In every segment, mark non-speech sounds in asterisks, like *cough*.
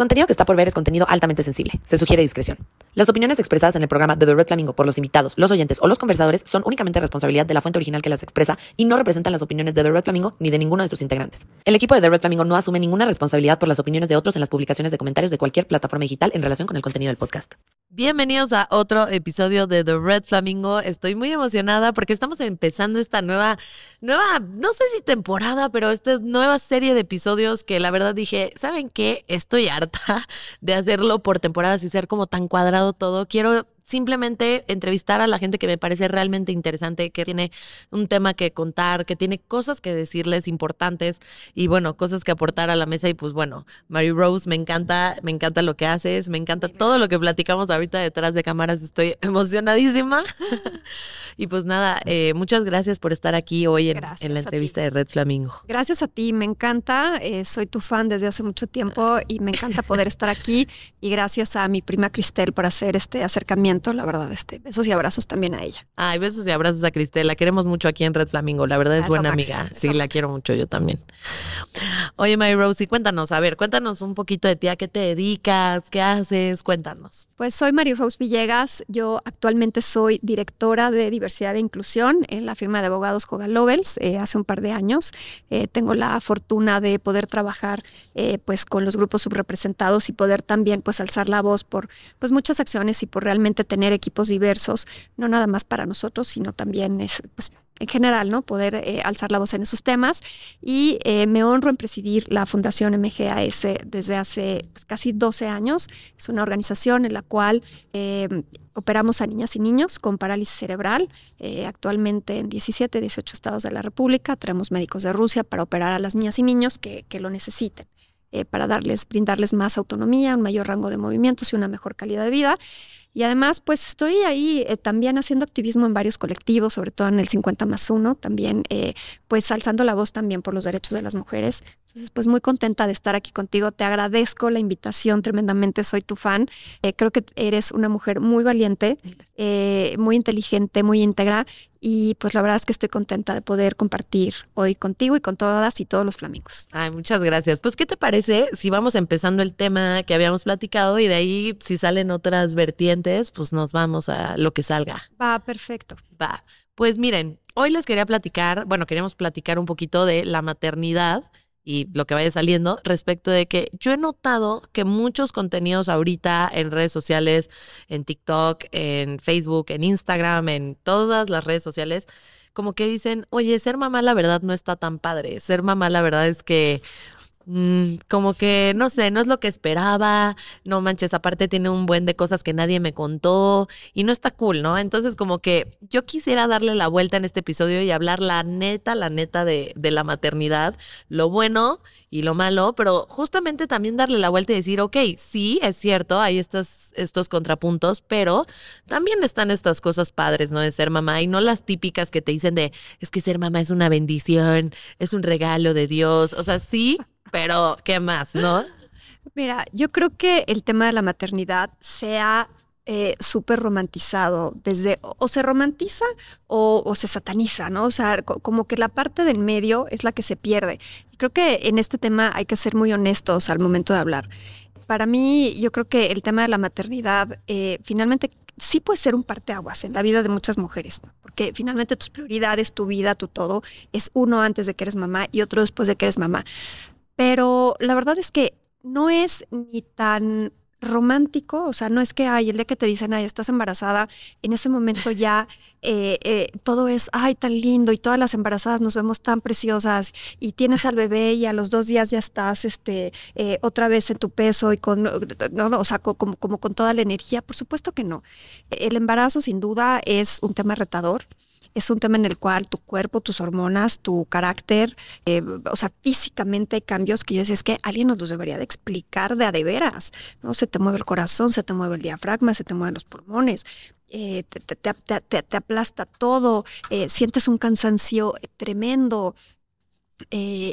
contenido que está por ver es contenido altamente sensible. Se sugiere discreción. Las opiniones expresadas en el programa de The Red Flamingo por los invitados, los oyentes o los conversadores son únicamente responsabilidad de la fuente original que las expresa y no representan las opiniones de The Red Flamingo ni de ninguno de sus integrantes. El equipo de The Red Flamingo no asume ninguna responsabilidad por las opiniones de otros en las publicaciones de comentarios de cualquier plataforma digital en relación con el contenido del podcast. Bienvenidos a otro episodio de The Red Flamingo. Estoy muy emocionada porque estamos empezando esta nueva, nueva, no sé si temporada, pero esta nueva serie de episodios que la verdad dije, ¿saben qué? Estoy harta de hacerlo por temporadas y ser como tan cuadrado todo. Quiero simplemente entrevistar a la gente que me parece realmente interesante, que tiene un tema que contar, que tiene cosas que decirles importantes y bueno, cosas que aportar a la mesa. Y pues bueno, Mary Rose, me encanta, me encanta lo que haces, me encanta todo lo que platicamos ahorita detrás de cámaras, estoy *laughs* emocionadísima. *laughs* y pues nada, eh, muchas gracias por estar aquí hoy en, en la entrevista de Red Flamingo. Gracias a ti, me encanta, eh, soy tu fan desde hace mucho tiempo y me encanta poder estar aquí y gracias a mi prima Cristel por hacer este acercamiento la verdad, este, besos y abrazos también a ella. Ay, besos y abrazos a Cristel, la queremos mucho aquí en Red Flamingo, la verdad es, buena amiga, sí, la quiero mucho yo también. Oye, My Rosie, cuéntanos, a ver, cuéntanos un poquito de ti, a qué te dedicas, qué haces, cuéntanos. Pues soy Mary Rose Villegas, yo actualmente soy directora de diversidad e inclusión en la firma de abogados Hogan Lovells eh, hace un par de años. Eh, tengo la fortuna de poder trabajar eh, pues con los grupos subrepresentados y poder también pues alzar la voz por pues muchas acciones y por realmente tener equipos diversos, no nada más para nosotros, sino también es, pues, en general, ¿no? Poder eh, alzar la voz en esos temas. Y eh, me honro en presidir la Fundación MGAS desde hace pues, casi 12 años. Es una organización en la cual eh, operamos a niñas y niños con parálisis cerebral. actualmente en 17, 18 estados de la República. Traemos médicos de Rusia para operar a las niñas y niños que, que lo necesiten. para darles, brindarles más autonomía, un mayor rango de movimientos y una mejor calidad de vida. Y además, pues estoy ahí eh, también haciendo activismo en varios colectivos, sobre todo en el 50 más 1, también eh, pues alzando la voz también por los derechos de las mujeres. Entonces, pues muy contenta de estar aquí contigo. Te agradezco la invitación tremendamente, soy tu fan. Eh, creo que eres una mujer muy valiente, muy inteligente, muy íntegra. Y pues la verdad es que estoy contenta de poder compartir hoy contigo y con todas y todos los flamingos. Ay, muchas gracias. Pues, ¿qué te parece si vamos empezando el tema que habíamos platicado y de ahí, si salen otras vertientes, pues nos vamos a lo que salga? Va, perfecto. Va. Pues miren, hoy les quería platicar, bueno, queríamos platicar un poquito de la maternidad y lo que vaya saliendo respecto de que yo he notado que muchos contenidos ahorita en redes sociales, en TikTok, en Facebook, en Instagram, en todas las redes sociales, como que dicen, oye, ser mamá la verdad no está tan padre, ser mamá la verdad es que Mm, como que, no sé, no es lo que esperaba, no manches, aparte tiene un buen de cosas que nadie me contó y no está cool, ¿no? Entonces como que yo quisiera darle la vuelta en este episodio y hablar la neta, la neta de, de la maternidad, lo bueno y lo malo, pero justamente también darle la vuelta y decir, ok, sí, es cierto, hay estos, estos contrapuntos, pero también están estas cosas padres, ¿no? De ser mamá y no las típicas que te dicen de, es que ser mamá es una bendición, es un regalo de Dios, o sea, sí, pero ¿qué más, no? Mira, yo creo que el tema de la maternidad se ha eh, súper romantizado, desde o se romantiza o, se sataniza, ¿no? O sea, como que la parte del medio es la que se pierde. Creo que en este tema hay que ser muy honestos al momento de hablar. Para mí, yo creo que el tema de la maternidad eh, finalmente sí puede ser un parteaguas en la vida de muchas mujeres, porque finalmente tus prioridades, tu vida, tu todo, es uno antes de que eres mamá y otro después de que eres mamá. Pero la verdad es que no es ni tan romántico, o sea, no es que, ay, el día que te dicen, ay, estás embarazada, en ese momento *laughs* ya eh, eh, todo es, ay, tan lindo y todas las embarazadas nos vemos tan preciosas y tienes al bebé y a los dos días ya estás, este, eh, otra vez en tu peso y con, no, no, o sea, como, como con toda la energía, por supuesto que no. El embarazo sin duda es un tema retador es un tema en el cual tu cuerpo, tus hormonas, tu carácter, eh, o sea, físicamente hay cambios que yo decía, es que alguien nos los debería de explicar de a de veras, ¿no? Se te mueve el corazón, se te mueve el diafragma, se te mueven los pulmones. Eh, te, aplasta todo, eh, sientes un cansancio tremendo,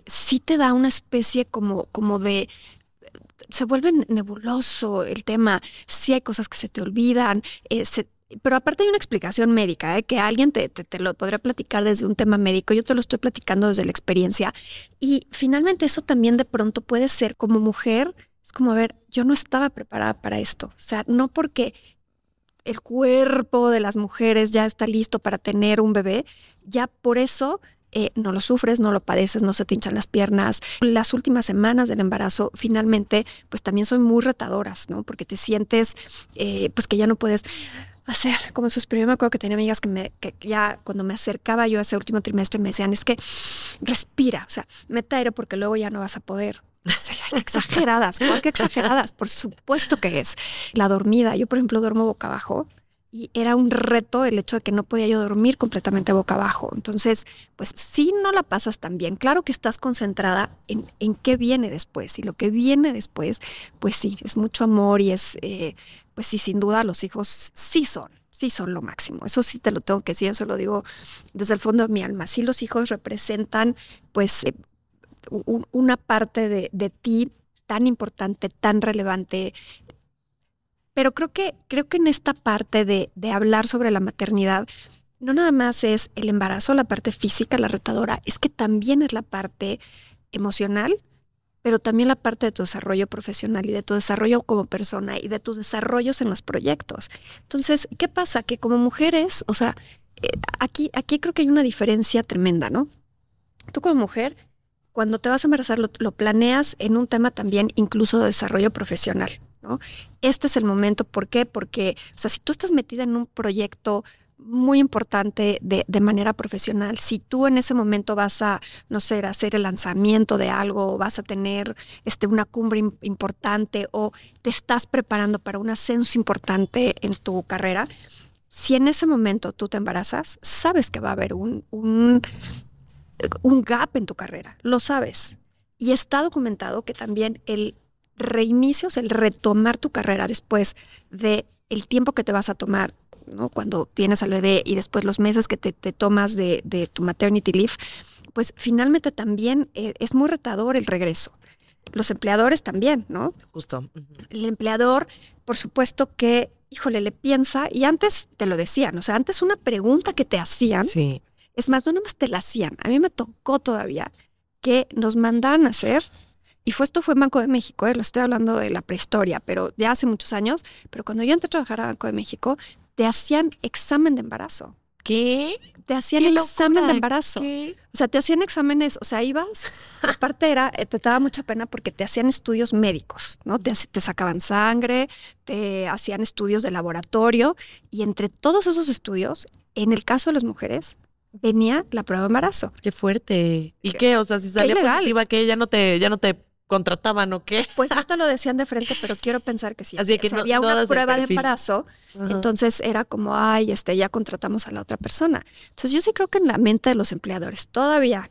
sí te da una especie como, como de, se vuelve nebuloso el tema, sí hay cosas que se te olvidan, se, pero aparte hay una explicación médica, ¿eh? que alguien te, te, lo podría platicar desde un tema médico, yo te lo estoy platicando desde la experiencia. Y finalmente eso también de pronto puede ser como mujer Es como, a ver, yo no estaba preparada para esto. O sea, no porque el cuerpo de las mujeres ya está listo para tener un bebé, ya por eso eh, no lo sufres, no lo padeces, no se te hinchan las piernas. Las últimas semanas del embarazo finalmente pues también son muy retadoras, ¿no? Porque te sientes eh, pues que ya no puedes hacer como sus Yo me acuerdo que tenía amigas que, me, que ya cuando me acercaba yo a ese último trimestre me decían, es que respira, o sea, meta aire porque luego ya no vas a poder. *laughs* exageradas, ¿cuál que exageradas? Por supuesto que es. La dormida, yo por ejemplo duermo boca abajo y era un reto el hecho de que no podía yo dormir completamente boca abajo. Entonces, pues si no la pasas tan bien, claro que estás concentrada en, en qué viene después y lo que viene después, pues sí, es mucho amor y es, eh, pues sí, sin duda los hijos sí son sí son lo máximo. Eso sí te lo tengo que decir, eso lo digo desde el fondo de mi alma. Sí los hijos representan pues eh, una parte de, de, ti tan importante, tan relevante. Pero creo que, creo que en esta parte de, de hablar sobre la maternidad, no nada más es el embarazo, la parte física, la retadora, es que también es la parte emocional, pero también la parte de tu desarrollo profesional y de tu desarrollo como persona y de tus desarrollos en los proyectos. Entonces, ¿qué pasa? Que como mujeres, o sea, eh, aquí, aquí creo que hay una diferencia tremenda, ¿no? Tú como mujer cuando te vas a embarazar lo, planeas en un tema también incluso de desarrollo profesional, Este es el momento, ¿por qué? Porque, o sea, si tú estás metida en un proyecto muy importante de, manera profesional. Si tú en ese momento vas a, no sé, hacer el lanzamiento de algo, o vas a tener este, una cumbre importante o te estás preparando para un ascenso importante en tu carrera, si en ese momento tú te embarazas, sabes que va a haber un un gap en tu carrera, lo sabes. Y está documentado que también el reinicio, el retomar tu carrera después de el tiempo que te vas a tomar, ¿no? Cuando tienes al bebé y después los meses que te, tomas de, tu maternity leave, pues finalmente también eh, es muy retador el regreso. Los empleadores también, ¿no? Justo. El empleador, por supuesto que, híjole, le piensa, y antes te lo decían, o sea, antes una pregunta que te hacían sí. Es más, no nomás te la hacían. A mí me tocó todavía que nos mandaran a hacer, y fue esto fue en Banco de México, ¿eh? lo estoy hablando de la prehistoria, pero de hace muchos años, pero cuando yo entré a trabajar a Banco de México, te hacían examen de embarazo. ¿Qué? Te hacían examen de embarazo. O sea, te hacían exámenes, o sea, ibas, *laughs* aparte era, eh, te daba mucha pena porque te hacían estudios médicos, ¿no? Te, te sacaban sangre, te hacían estudios de laboratorio y entre todos esos estudios, en el caso de las mujeres, venía la prueba de embarazo. Qué fuerte. ¿Y qué? O sea, si salía positiva, que ya no te, ya no te contrataban o qué? Pues te lo *laughs* decían de frente, pero quiero pensar que sí. Así que no, había una prueba de embarazo, entonces era como, ay, este, ya contratamos a la otra persona. Entonces yo sí creo que en la mente de los empleadores todavía,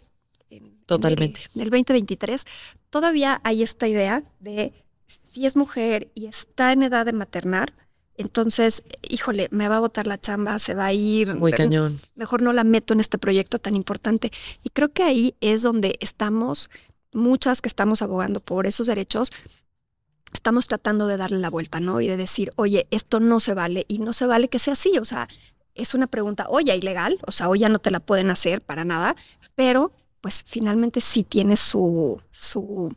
totalmente, en el 2023, todavía hay esta idea de si es mujer y está en edad de maternar, entonces, híjole, me va a botar la chamba, se va a ir. Muy cañón. Mejor no la meto en este proyecto tan importante. Y creo que ahí es donde estamos, muchas que estamos abogando por esos derechos, estamos tratando de darle la vuelta, ¿no? Y de decir, oye, esto no se vale y no se vale que sea así. O sea, es una pregunta, oye, ilegal, o sea, hoy ya no te la pueden hacer para nada, pero pues finalmente sí tiene su, su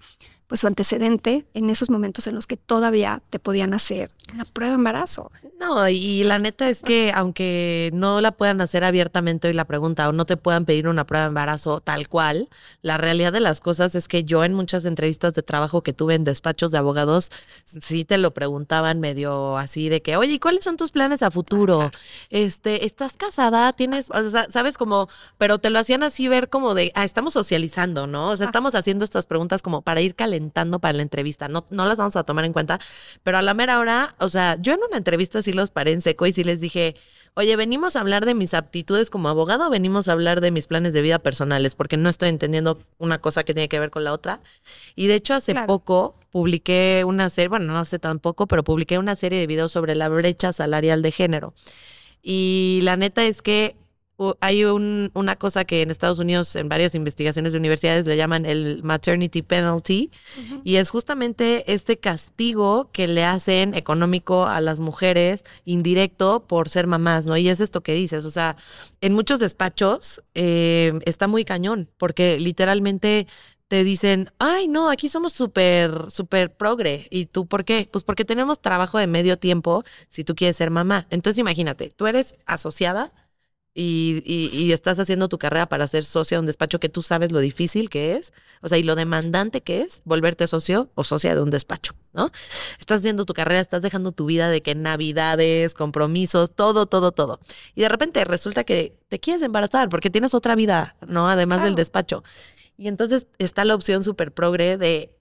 pues su antecedente en esos momentos en los que todavía te podían hacer una prueba de embarazo. No, y la neta es que aunque no la puedan hacer abiertamente hoy la pregunta o no te puedan pedir una prueba de embarazo tal cual, la realidad de las cosas es que yo en muchas entrevistas de trabajo que tuve en despachos de abogados, sí te lo preguntaban medio así de que, oye, ¿cuáles son tus planes a futuro? Este, ¿estás casada? ¿Tienes, o sea, sabes como, pero te lo hacían así ver como de, ah, estamos socializando, ¿no? O sea, estamos haciendo estas preguntas como para ir calentando para la entrevista. No, no las vamos a tomar en cuenta, pero a la mera hora, o sea, yo en una entrevista sí los paré en seco y sí les dije, oye, venimos a hablar de mis aptitudes como abogado o venimos a hablar de mis planes de vida personales, porque no estoy entendiendo una cosa que tiene que ver con la otra. Y de hecho, hace poco publiqué una serie, bueno, no hace tampoco, pero publiqué una serie de videos sobre la brecha salarial de género. Y la neta es que hay una cosa que en Estados Unidos en varias investigaciones de universidades le llaman el maternity penalty y es justamente este castigo que le hacen económico a las mujeres indirecto por ser mamás, ¿no? Y es esto que dices, o sea, en muchos despachos eh, está muy cañón porque literalmente te dicen, ay, no, aquí somos súper, súper progre. ¿Y tú por qué? Pues porque tenemos trabajo de medio tiempo si tú quieres ser mamá. Entonces imagínate, tú eres asociada y, y, estás haciendo tu carrera para ser socia de un despacho que tú sabes lo difícil que es, o sea, y lo demandante que es volverte socio o socia de un despacho, ¿no? Estás haciendo tu carrera, estás dejando tu vida de que navidades, compromisos, todo, todo, todo. Y de repente resulta que te quieres embarazar porque tienes otra vida, ¿no? Además del despacho. Y entonces está la opción súper progre de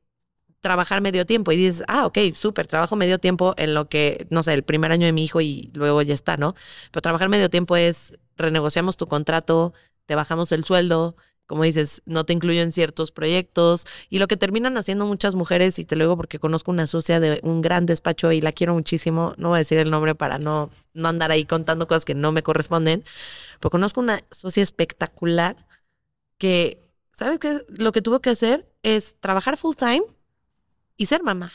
trabajar medio tiempo y dices, ah, ok, súper, trabajo medio tiempo en lo que, no sé, el primer año de mi hijo y luego ya está, ¿no? Pero trabajar medio tiempo es renegociamos tu contrato, te bajamos el sueldo, como dices, no te incluyo en ciertos proyectos. Y lo que terminan haciendo muchas mujeres, y te lo digo porque conozco una socia de un gran despacho y la quiero muchísimo, no voy a decir el nombre para no, no andar ahí contando cosas que no me corresponden, pero conozco una socia espectacular que, ¿sabes qué? Lo que tuvo que hacer es trabajar full time y ser mamá.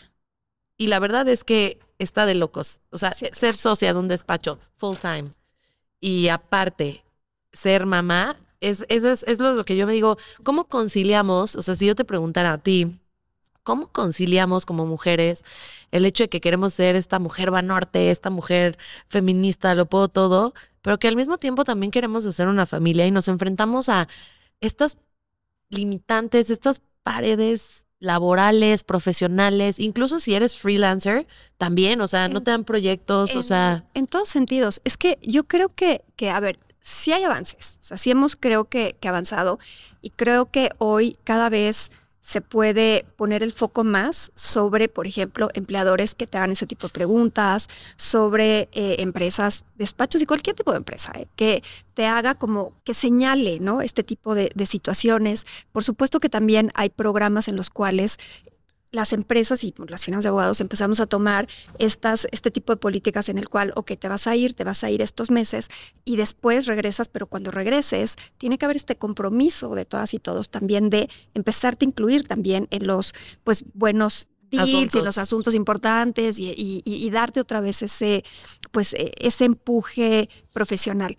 Y la verdad es que está de locos. O sea, ser socia de un despacho full time y aparte ser mamá, es, es, es, lo que yo me digo, ¿cómo conciliamos? O sea, si yo te preguntara a ti, ¿cómo conciliamos como mujeres el hecho de que queremos ser esta mujer va norte, esta mujer feminista, lo puedo todo, pero que al mismo tiempo también queremos hacer una familia y nos enfrentamos a estas limitantes, estas paredes laborales, profesionales, incluso si eres freelancer, también, o sea, no te dan proyectos, o sea... En todos sentidos. Es que yo creo que, que a ver, sí hay avances, o sea, sí hemos, creo que, que avanzado y creo que hoy cada vez se puede poner el foco más sobre, por ejemplo, empleadores que te hagan ese tipo de preguntas, sobre eh, empresas, despachos y cualquier tipo de empresa, eh, que te haga como que señale ¿no? este tipo de, de situaciones. Por supuesto que también hay programas en los cuales las empresas y las finanzas de abogados empezamos a tomar estas, este tipo de políticas en el cual, ok, te vas a ir, te vas a ir estos meses y después regresas, pero cuando regreses tiene que haber este compromiso de todas y todos también de empezarte a incluir también en los pues buenos deals y en los asuntos importantes y, y, darte otra vez ese pues e, ese empuje profesional.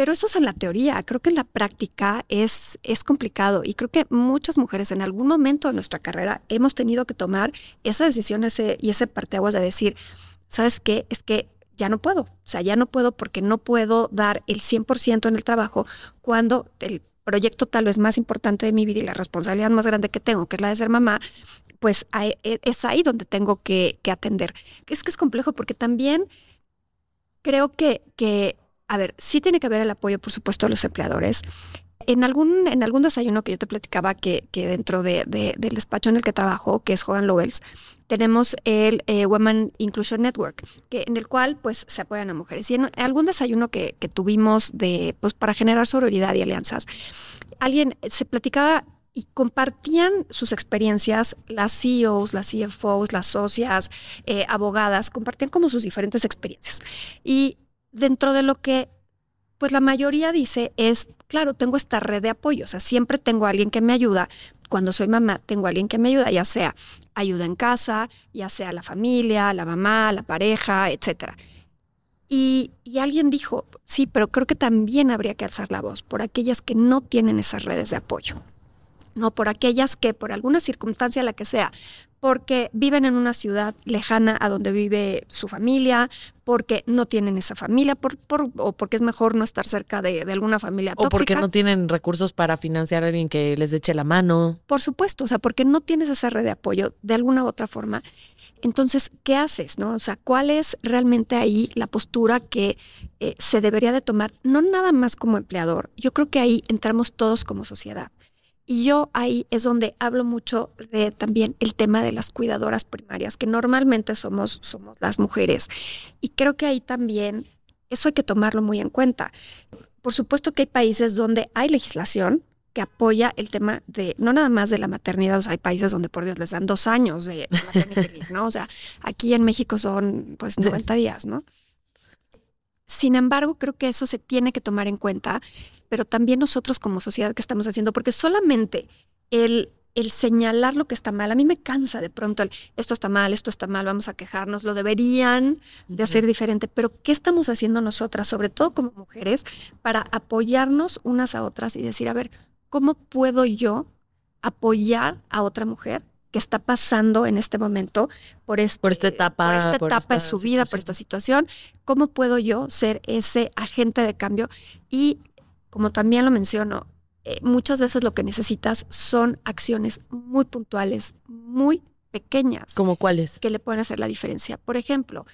Pero eso es en la teoría. Creo que en la práctica es, es complicado y creo que muchas mujeres en algún momento de nuestra carrera hemos tenido que tomar esa decisión y ese parteaguas de decir, ¿sabes qué? Es que ya no puedo. O sea, ya no puedo porque no puedo dar el 100% en el trabajo cuando el proyecto tal vez más importante de mi vida y la responsabilidad más grande que tengo, que es la de ser mamá, pues e, es ahí donde tengo que, que atender. Es que es complejo porque también creo que, que a ver, sí tiene que haber el apoyo, por supuesto, de los empleadores. En algún, en algún desayuno que yo te platicaba que, dentro de, del despacho en el que trabajo, que es Hogan Lovells, tenemos el eh, Women Inclusion Network, que, en el cual pues se apoyan a mujeres. Y en algún desayuno que, que tuvimos de, pues, para generar sororidad y alianzas, alguien se platicaba y compartían sus experiencias, las CEOs, las CFOs, las socias, eh, abogadas, compartían como sus diferentes experiencias. Y dentro de lo que pues la mayoría dice es, claro, tengo esta red de apoyo, o sea, siempre tengo a alguien que me ayuda. Cuando soy mamá, tengo a alguien que me ayuda, ya sea ayuda en casa, ya sea la familia, la mamá, la pareja, etc. Y, y alguien dijo, sí, pero creo que también habría que alzar la voz por aquellas que no tienen esas redes de apoyo. No por aquellas que por alguna circunstancia, la que sea, porque viven en una ciudad lejana a donde vive su familia, porque no tienen esa familia, por, o porque es mejor no estar cerca de, alguna familia tóxica. O porque no tienen recursos para financiar a alguien que les eche la mano. Por supuesto, o sea, porque no tienes esa red de apoyo de alguna u otra forma. Entonces, ¿qué haces? No? O sea, ¿cuál es realmente ahí la postura que eh, se debería de tomar? No nada más como empleador. Yo creo que ahí entramos todos como sociedad. Y yo ahí es donde hablo mucho de también el tema de las cuidadoras primarias, que normalmente somos, somos las mujeres. Y creo que ahí también eso hay que tomarlo muy en cuenta. Por supuesto que hay países donde hay legislación que apoya el tema de, no nada más de la maternidad, o sea, hay países donde por Dios les dan dos años de, maternidad, ¿no? O sea, aquí en México son pues 90 días, ¿no? Sin embargo, creo que eso se tiene que tomar en cuenta, pero también nosotros como sociedad que estamos haciendo, porque solamente el, el señalar lo que está mal, a mí me cansa de pronto el, esto está mal, esto está mal, vamos a quejarnos, lo deberían de hacer diferente, pero ¿qué estamos haciendo nosotras, sobre todo como mujeres, para apoyarnos unas a otras y decir, a ver, ¿cómo puedo yo apoyar a otra mujer que está pasando en este momento por, este, Por esta etapa, por esta por etapa de su vida, por esta situación. ¿Cómo puedo yo ser ese agente de cambio? Y como también lo menciono, eh, muchas veces lo que necesitas son acciones muy puntuales, muy pequeñas, ¿Como cuáles? que le pueden hacer la diferencia. Por ejemplo,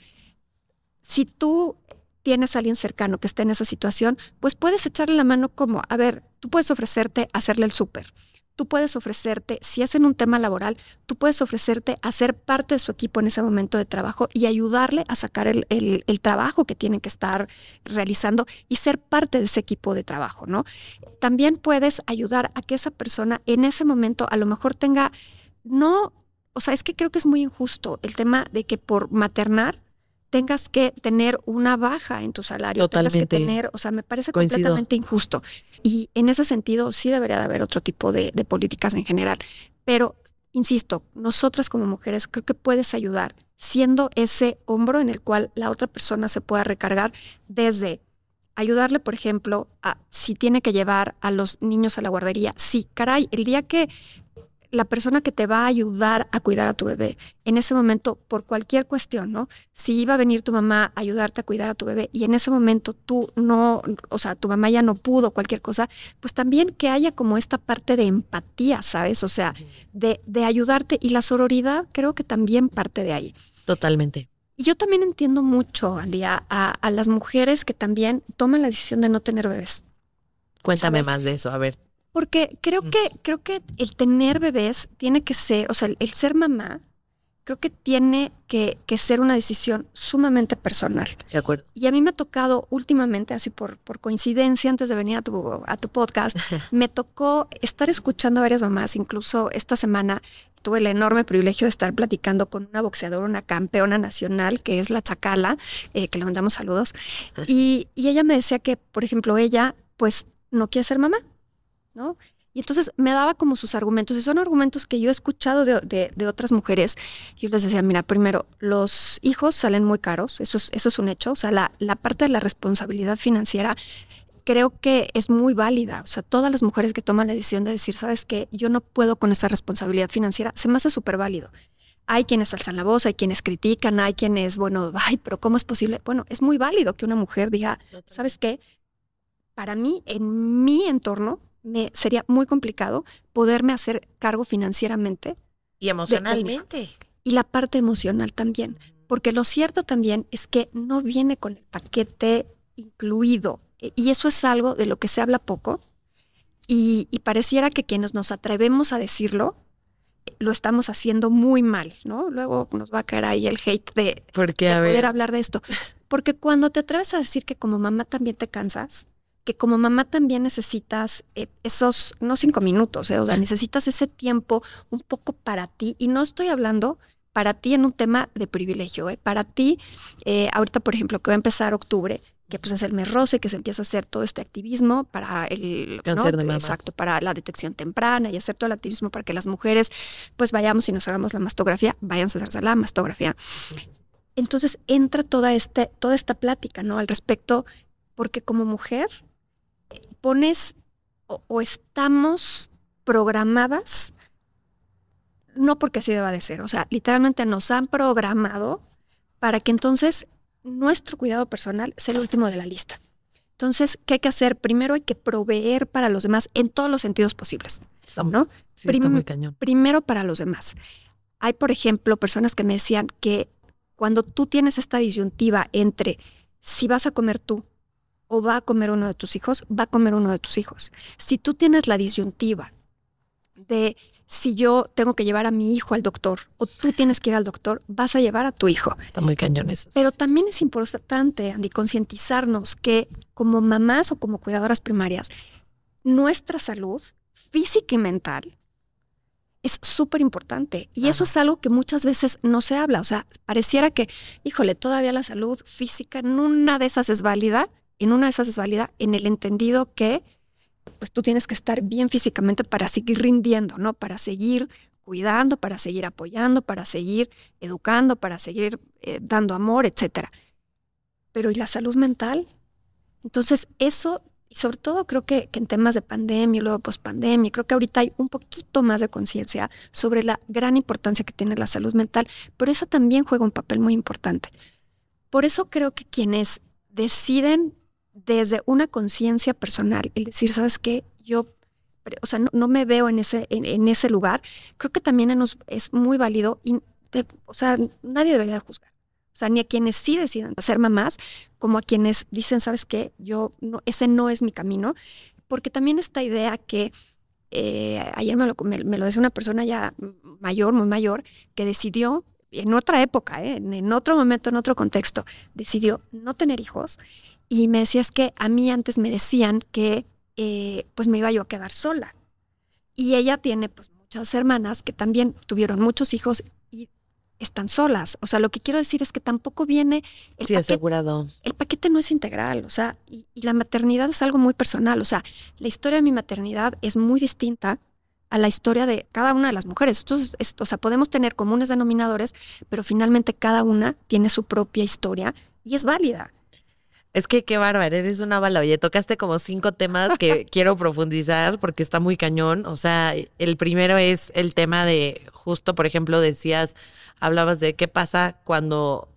si tú tienes a alguien cercano que esté en esa situación, pues puedes echarle la mano como, a ver, tú puedes ofrecerte hacerle el súper. Tú puedes ofrecerte, si es en un tema laboral, tú puedes ofrecerte a ser parte de su equipo en ese momento de trabajo y ayudarle a sacar el, el- el trabajo que tienen que estar realizando y ser parte de ese equipo de trabajo, ¿no? También puedes ayudar a que esa persona en ese momento a lo mejor tenga, no, o sea, es que creo que es muy injusto el tema de que por maternar tengas que tener una baja en tu salario, tengas que Totalmente. tener, o sea, me parece Coincido. completamente injusto. Y en ese sentido sí debería de haber otro tipo de, de políticas en general. Pero, insisto, nosotras como mujeres creo que puedes ayudar siendo ese hombro en el cual la otra persona se pueda recargar desde ayudarle, por ejemplo, a si tiene que llevar a los niños a la guardería. Sí, caray, el día que la persona que te va a ayudar a cuidar a tu bebé en ese momento, por cualquier cuestión, ¿no? Si iba a venir tu mamá a ayudarte a cuidar a tu bebé y en ese momento tú no, o sea, tu mamá ya no pudo, cualquier cosa, pues también que haya como esta parte de empatía, ¿sabes? O sea, de, de ayudarte y la sororidad creo que también parte de ahí. Totalmente. Y yo también entiendo mucho, Andy, a, a- a las mujeres que también toman la decisión de no tener bebés. Cuéntame ¿Sabes? más de eso, a ver. Porque creo que, creo que el tener bebés tiene que ser, o sea, el, el ser mamá, creo que tiene que, que ser una decisión sumamente personal. De acuerdo. Y a mí me ha tocado últimamente, así por, por coincidencia, antes de venir a tu, a tu podcast, *laughs* me tocó estar escuchando a varias mamás, incluso esta semana tuve el enorme privilegio de estar platicando con una boxeadora, una campeona nacional, que es la Chacala, eh, que le mandamos saludos. *laughs* Y, y ella me decía que, por ejemplo, ella pues no quiere ser mamá, ¿no? Y entonces me daba como sus argumentos, y son argumentos que yo he escuchado de, de- de otras mujeres. Yo les decía, mira, primero, los hijos salen muy caros, eso es, eso es un hecho, o sea, la, la parte de la responsabilidad financiera creo que es muy válida. O sea, todas las mujeres que toman la decisión de decir, sabes qué, yo no puedo con esa responsabilidad financiera, se me hace súper válido. Hay quienes alzan la voz, hay quienes critican, hay quienes, bueno, ay, pero ¿cómo es posible? Bueno, es muy válido que una mujer diga, ¿sabes qué? Para mí, en mi entorno, me sería muy complicado poderme hacer cargo financieramente Y emocionalmente. y la parte emocional también. Porque lo cierto también es que no viene con el paquete incluido. E- Y eso es algo de lo que se habla poco. Y, y pareciera que quienes nos atrevemos a decirlo, eh, lo estamos haciendo muy mal, ¿no? Luego nos va a caer ahí el hate de, de poder hablar de esto. Porque cuando te atreves a decir que como mamá también te cansas, que como mamá también necesitas eh, esos, no cinco minutos, eh, o sea, necesitas ese tiempo un poco para ti. Y no estoy hablando para ti en un tema de privilegio, eh, para ti, ahorita por ejemplo que va a empezar octubre, que pues es el mes que se empieza a hacer todo este activismo para el Cáncer de mama. exacto, para la detección temprana y hacer todo el activismo para que las mujeres pues vayamos y nos hagamos la mastografía, váyanse a hacerse la mastografía. Entonces entra toda, este, toda esta plática, ¿no? Al respecto, porque como mujer pones o, o estamos programadas, no porque así deba de ser, o sea, literalmente nos han programado para que entonces nuestro cuidado personal sea el último de la lista. Entonces, ¿qué hay que hacer? Primero hay que proveer para los demás en todos los sentidos posibles, ¿no? sí está muy cañón. primero para los demás. Hay, por ejemplo, personas que me decían que cuando tú tienes esta disyuntiva entre si vas a comer tú o va a comer uno de tus hijos, va a comer uno de tus hijos. Si tú tienes la disyuntiva de si yo tengo que llevar a mi hijo al doctor o tú tienes que ir al doctor, vas a llevar a tu hijo. Está muy cañón eso. Pero también es importante, Andy, concientizarnos que como mamás o como cuidadoras primarias, nuestra salud física y mental es súper importante. Y eso es algo que muchas veces no se habla. O sea, pareciera que, híjole, todavía la salud física en una de esas es válida, en una de esas es válida, en el entendido que pues tú tienes que estar bien físicamente para seguir rindiendo, ¿no? Para seguir cuidando, para seguir apoyando, para seguir educando, para seguir eh, dando amor, etcétera. Pero ¿y la salud mental? Entonces, eso sobre todo creo que, que en temas de pandemia y luego pospandemia, creo que ahorita hay un poquito más de conciencia sobre la gran importancia que tiene la salud mental, pero esa también juega un papel muy importante. Por eso creo que quienes deciden desde una conciencia personal, el decir, ¿sabes qué? Yo, o sea, no, me veo en ese, en, ese lugar, creo que también es muy válido y, o sea, nadie debería juzgar. O sea, ni a quienes sí deciden ser mamás, como a quienes dicen, ¿sabes qué? Yo, no, ese no es mi camino. Porque también esta idea que eh, ayer me lo, me, lo decía una persona ya mayor, muy mayor, que decidió en otra época, ¿eh? en, otro momento, en otro contexto, decidió no tener hijos y me decía es que a mí antes me decían que eh, pues me iba yo a quedar sola. Y ella tiene pues muchas hermanas que también tuvieron muchos hijos están solas. O sea, lo que quiero decir es que tampoco viene el sí, asegurado. El paquete no es integral, o sea, y, la maternidad es algo muy personal. O sea, la historia de mi maternidad es muy distinta a la historia de cada una de las mujeres. Entonces, o sea, podemos tener comunes denominadores, pero finalmente cada una tiene su propia historia y es válida. Es que qué bárbaro, eres una bala. Oye, tocaste como cinco temas que *laughs* quiero profundizar porque está muy cañón. O sea, el primero es el tema de, justo, por ejemplo, decías, hablabas de qué pasa cuando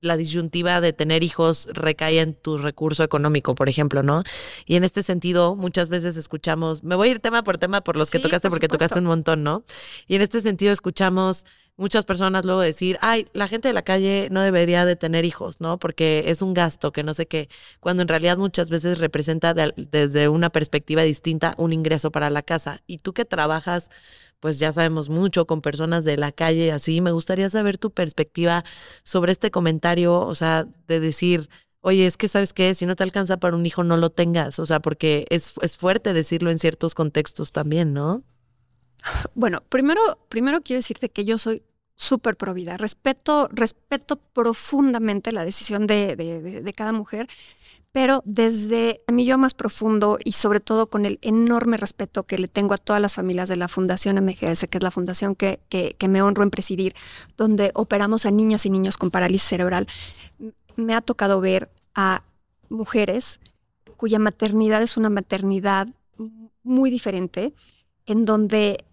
la disyuntiva de tener hijos recae en tu recurso económico, por ejemplo, ¿no? Y en este sentido, muchas veces escuchamos, me voy a ir tema por tema por los que tocaste, porque tocaste un montón, ¿no? Y en este sentido escuchamos muchas personas luego decir, ay, la gente de la calle no debería de tener hijos, ¿no? Porque es un gasto que no sé qué, cuando en realidad muchas veces representa desde una perspectiva distinta un ingreso para la casa. Y tú que trabajas pues ya sabemos mucho con personas de la calle, así. Me gustaría saber tu perspectiva sobre este comentario, o sea, de decir, oye, es que sabes qué, si no te alcanza para un hijo, no lo tengas, o sea, porque es, es fuerte decirlo en ciertos contextos también, ¿no? Bueno, primero, primero quiero decirte que yo soy súper pro vida. Respeto, respeto profundamente la decisión de, de, de, cada mujer pero desde mi yo más profundo y sobre todo con el enorme respeto que le tengo a todas las familias de la Fundación MGS, que es la fundación que, que, me honro en presidir, donde operamos a niñas y niños con parálisis cerebral, me ha tocado ver a mujeres cuya maternidad es una maternidad muy diferente, en donde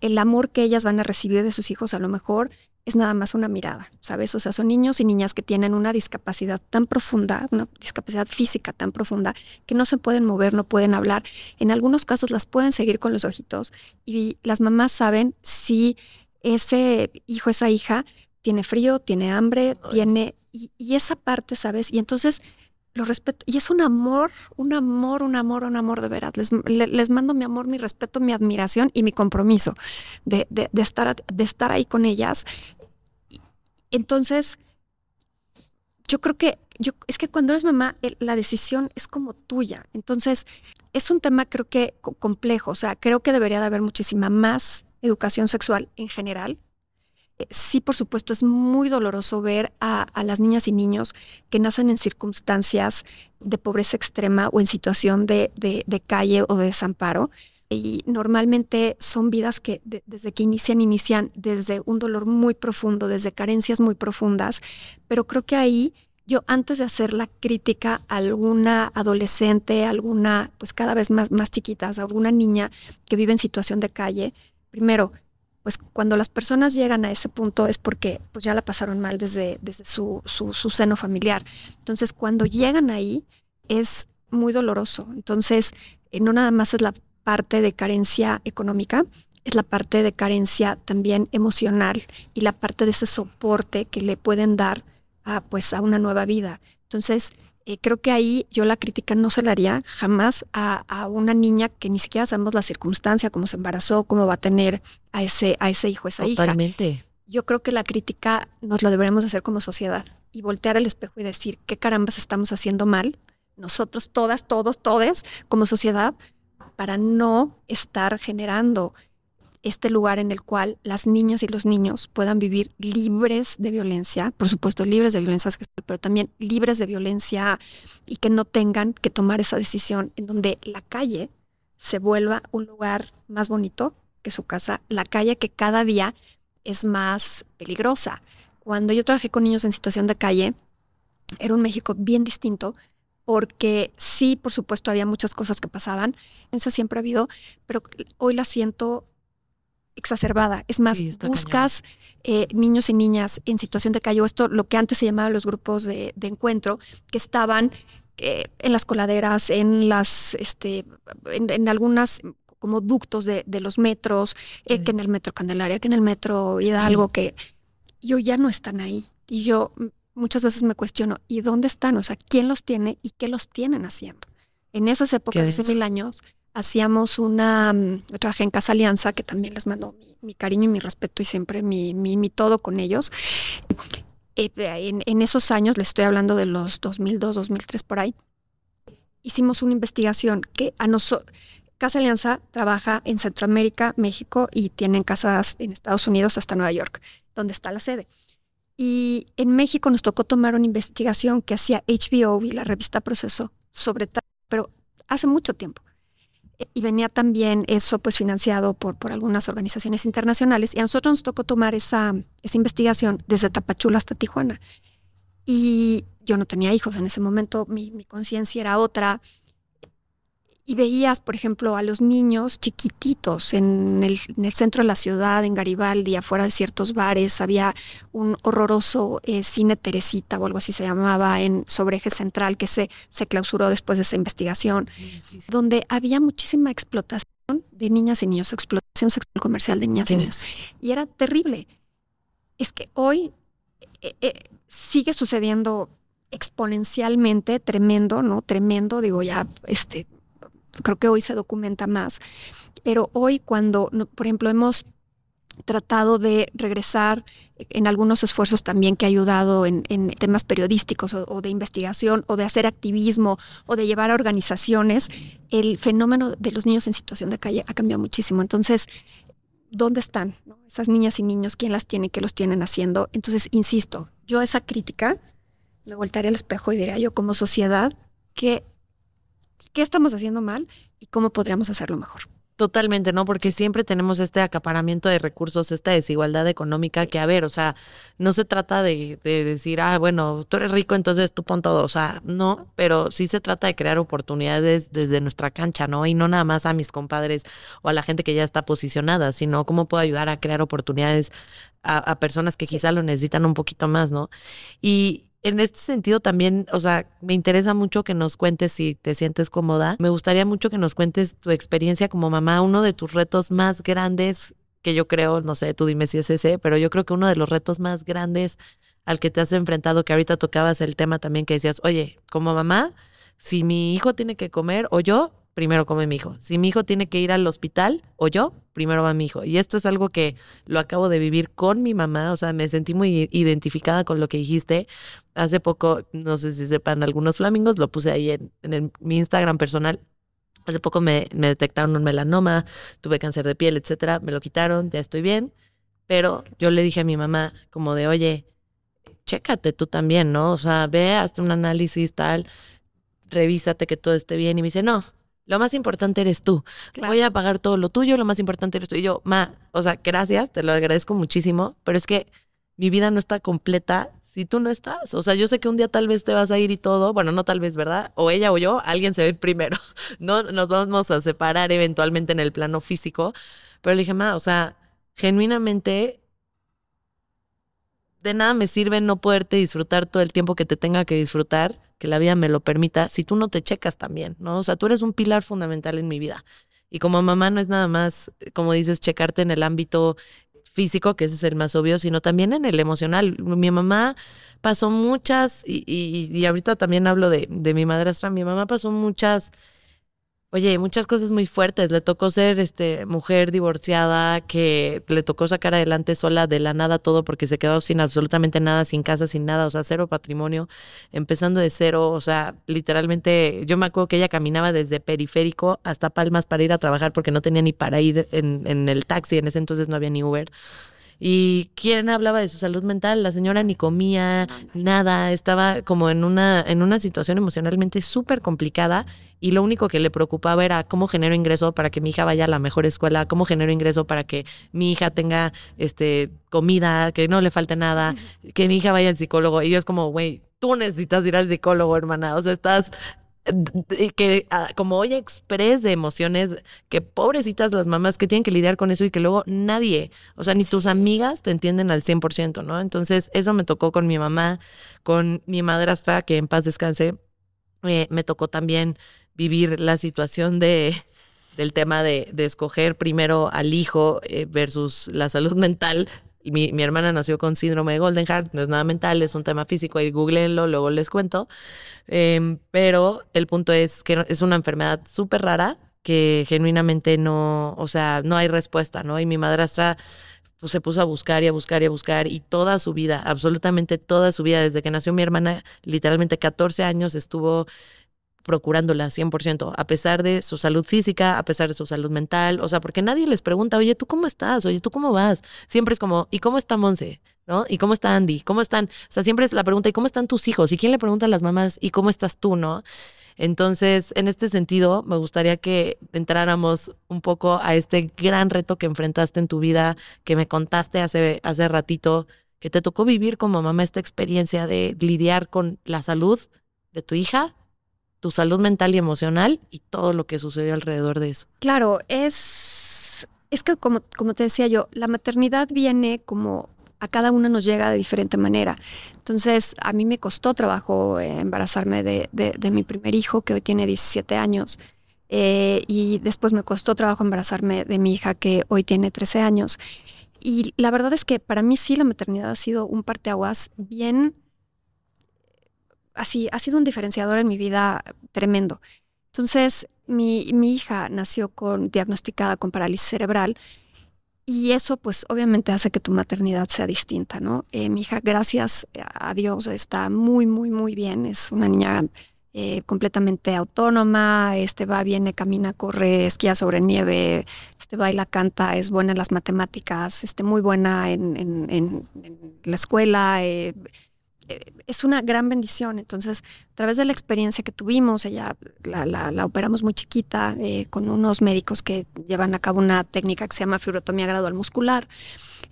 el amor que ellas van a recibir de sus hijos a lo mejor es nada más una mirada, ¿sabes? O sea, son niños y niñas que tienen una discapacidad tan profunda, una discapacidad física tan profunda, que no se pueden mover, no pueden hablar. En algunos casos las pueden seguir con los ojitos y las mamás saben si ese hijo, esa hija, tiene frío, tiene hambre, tiene... Y, y esa parte, ¿sabes? Y entonces lo respeto. Y es un amor, un amor, un amor, un amor de veras. Les, les mando mi amor, mi respeto, mi admiración y mi compromiso de, de, de, estar, de estar ahí con ellas. Entonces, yo creo que, yo, es que cuando eres mamá, la decisión es como tuya. Entonces, es un tema creo que complejo. O sea, creo que debería de haber muchísima más educación sexual en general sí, por supuesto, es muy doloroso ver a, las niñas y niños que nacen en circunstancias de pobreza extrema o en situación de, calle o de desamparo. Y normalmente son vidas que desde que inician, inician desde un dolor muy profundo, desde carencias muy profundas. Pero creo que ahí yo antes de hacer la crítica a alguna adolescente, alguna, pues cada vez más, más chiquitas, alguna niña que vive en situación de calle, primero, pues cuando las personas llegan a ese punto es porque pues ya la pasaron mal desde, desde su, su, seno familiar. Entonces, cuando llegan ahí es muy doloroso. Entonces, eh, no nada más es la parte de carencia económica, es la parte de carencia también emocional y la parte de ese soporte que le pueden dar a, pues, a una nueva vida. Entonces, eh, creo que ahí yo la crítica no se la haría jamás a, una niña que ni siquiera sabemos la circunstancia, cómo se embarazó, cómo va a tener a ese, a ese hijo, esa Totalmente. hija. Yo creo que la crítica nos lo deberemos hacer como sociedad y voltear al espejo y decir qué carambas estamos haciendo mal, nosotros todas, todos, todes, como sociedad, para no estar generando este lugar en el cual las niñas y los niños puedan vivir libres de violencia, por supuesto libres de violencia pero también libres de violencia y que no tengan que tomar esa decisión en donde la calle se vuelva un lugar más bonito que su casa, la calle que cada día es más peligrosa. Cuando yo trabajé con niños en situación de calle, era un México bien distinto, porque sí, por supuesto, había muchas cosas que pasaban, esa siempre ha habido, pero hoy la siento exacerbada. Es más, buscas eh, niños y niñas en situación de calle, o esto lo que antes se llamaba los grupos de, encuentro, que estaban eh, en las coladeras, en las, este, en, algunas como ductos de, los metros, eh, que en el metro Candelaria, que en el metro Hidalgo, que yo ya no están ahí. Y yo muchas veces me cuestiono, ¿y dónde están? O sea, ¿quién los tiene y qué los tienen haciendo? En esas épocas, hace mil años, hacíamos una, mm, trabajé en Casa Alianza, que también les mando mi, cariño y mi respeto y siempre mi, mi, todo con ellos. Eh, en, esos años, les estoy hablando de los 2002, 2003 por ahí, hicimos una investigación que a nosotros, Casa Alianza trabaja en Centroamérica, México y tienen casas en Estados Unidos hasta Nueva York, donde está la sede. Y en México nos tocó tomar una investigación que hacía HBO y la revista Proceso sobre pero hace mucho tiempo. Y venía también eso pues financiado por, por algunas organizaciones internacionales y a nosotros nos tocó tomar esa, esa investigación desde Tapachula hasta Tijuana. Y yo no tenía hijos en ese momento, mi, mi conciencia era otra y veías, por ejemplo, a los niños chiquititos en el, centro de la ciudad, en Garibaldi, afuera de ciertos bares. Había un horroroso eh, cine Teresita o algo así se llamaba en sobre eje central que se, se clausuró después de esa investigación, donde había muchísima explotación de niñas y niños, explotación sexual comercial de niñas y niños. Y era terrible. Es que hoy eh, eh, sigue sucediendo exponencialmente, tremendo, ¿no? Tremendo, digo, ya, este, creo que hoy se documenta más, pero hoy cuando, por ejemplo, hemos tratado de regresar en algunos esfuerzos también que ha ayudado en, temas periodísticos o, de investigación o de hacer activismo o de llevar a organizaciones, el fenómeno de los niños en situación de calle ha cambiado muchísimo. Entonces, ¿dónde están esas niñas y niños? ¿Quién las tiene? ¿Qué los tienen haciendo? Entonces, insisto, yo esa crítica me voltaría al espejo y diría yo como sociedad que qué estamos haciendo mal y cómo podríamos hacerlo mejor. Totalmente, ¿no? Porque siempre tenemos este acaparamiento de recursos, esta desigualdad económica que, a ver, o sea, no se trata de, decir, ah, bueno, tú eres rico, entonces tú pon todo, o sea, no, pero sí se trata de crear oportunidades desde nuestra cancha, ¿no? Y no nada más a mis compadres o a la gente que ya está posicionada, sino cómo puedo ayudar a crear oportunidades a, personas que quizá lo necesitan un poquito más, ¿no? Y, en este sentido también, o sea, me interesa mucho que nos cuentes si te sientes cómoda. Me gustaría mucho que nos cuentes tu experiencia como mamá, uno de tus retos más grandes, que yo creo, no sé, tú dime si es ese, pero yo creo que uno de los retos más grandes al que te has enfrentado, que ahorita tocabas el tema también que decías, oye, como mamá, si mi hijo tiene que comer o yo, primero come mi hijo. Si mi hijo tiene que ir al hospital o yo, primero va mi hijo. Y esto es algo que lo acabo de vivir con mi mamá, o sea, me sentí muy identificada con lo que dijiste. Hace poco, no sé si sepan algunos flamingos, lo puse ahí en, mi Instagram personal. Hace poco me, detectaron un melanoma, tuve cáncer de piel, etcétera, me lo quitaron, ya estoy bien. Pero yo le dije a mi mamá, como de, oye, chécate tú también, ¿no? O sea, ve, hazte un análisis tal, revísate que todo esté bien. Y me dice, no, lo más importante eres tú. Voy a pagar todo lo tuyo, lo más importante eres tú. Y yo, ma, o sea, gracias, te lo agradezco muchísimo, pero es que mi vida no está completa si tú no estás. O sea, yo sé que un día tal vez te vas a ir y todo, bueno, no tal vez, ¿verdad? O ella o yo, alguien se va a ir primero. *laughs* No nos vamos a separar eventualmente en el plano físico, pero le dije, ma, o sea, genuinamente de nada me sirve no poderte disfrutar todo el tiempo que te tenga que disfrutar que la vida me lo permita, si tú no te checas también, ¿no? O sea, tú eres un pilar fundamental en mi vida. Y como mamá no es nada más, como dices, checarte en el ámbito físico, que ese es el más obvio, sino también en el emocional. Mi mamá pasó muchas, y, y, y ahorita también hablo de, de mi madrastra, mi mamá pasó muchas oye, muchas cosas muy fuertes. Le tocó ser este mujer divorciada, que le tocó sacar adelante sola de la nada todo porque se quedó sin absolutamente nada, sin casa, sin nada, o sea, cero patrimonio, empezando de cero, o sea, literalmente, yo me acuerdo que ella caminaba desde periférico hasta Palmas para ir a trabajar porque no tenía ni para ir en, en el taxi, en ese entonces no había ni Uber. ¿Y quién hablaba de su salud mental? La señora ni comía nada, estaba como en una, en una situación emocionalmente súper complicada y lo único que le preocupaba era cómo genero ingreso para que mi hija vaya a la mejor escuela, cómo genero ingreso para que mi hija tenga este, comida, que no le falte nada, que mi hija vaya al psicólogo. Y yo es como, güey, tú necesitas ir al psicólogo, hermana. O sea, estás que ah, como hoy express de emociones, que pobrecitas las mamás que tienen que lidiar con eso y que luego nadie, o sea, ni tus amigas te entienden al 100%, ¿no? Entonces, eso me tocó con mi mamá, con mi madrastra, que en paz descanse, eh, me tocó también vivir la situación de del tema de, de escoger primero al hijo eh, versus la salud mental, mi, mi, hermana nació con síndrome de Golden Heart, no es nada mental, es un tema físico, ahí googleenlo, luego les cuento. Em, pero el punto es que es una enfermedad súper rara que genuinamente no, o sea, no hay respuesta, ¿no? Y mi madrastra pues, se puso a buscar y a buscar y a buscar y toda su vida, absolutamente toda su vida, desde que nació mi hermana, literalmente 14 años estuvo procurándola 100%, a pesar de su salud física, a pesar de su salud mental, o sea, porque nadie les pregunta, oye, ¿tú cómo estás? Oye, ¿tú cómo vas? Siempre es como, ¿y cómo está Monse? ¿No? ¿Y cómo está Andy? ¿Cómo están? O sea, siempre es la pregunta, ¿y cómo están tus hijos? ¿Y quién le pregunta a las mamás, ¿y cómo estás tú? ¿No? Entonces, en este sentido, me gustaría que entráramos un poco a este gran reto que enfrentaste en tu vida, que me contaste hace, hace ratito, que te tocó vivir como mamá esta experiencia de lidiar con la salud de tu hija tu salud mental y emocional y todo lo que sucedió alrededor de eso. Claro, es, es que como, como te decía yo, la maternidad viene como a cada una nos llega de diferente manera. Entonces, a mí me costó trabajo embarazarme de, de, mi primer hijo, que hoy tiene 17 años, eh, y después me costó trabajo embarazarme de mi hija, que hoy tiene 13 años. Y la verdad es que para mí sí la maternidad ha sido un parteaguas bien así, ha sido un diferenciador en mi vida tremendo. Entonces, mi, mi hija nació con, diagnosticada con parálisis cerebral y eso pues obviamente hace que tu maternidad sea distinta, ¿no? Eh, mi hija, gracias a Dios, está muy, muy, muy bien. Es una niña eh, completamente autónoma, este va, viene, camina, corre, esquía sobre nieve, este baila, canta, es buena en las matemáticas, este, muy buena en, en, la escuela. Eh, es una gran bendición. Entonces, a través de la experiencia que tuvimos, ella la, la, operamos muy chiquita eh, con unos médicos que llevan a cabo una técnica que se llama fibrotomía gradual muscular.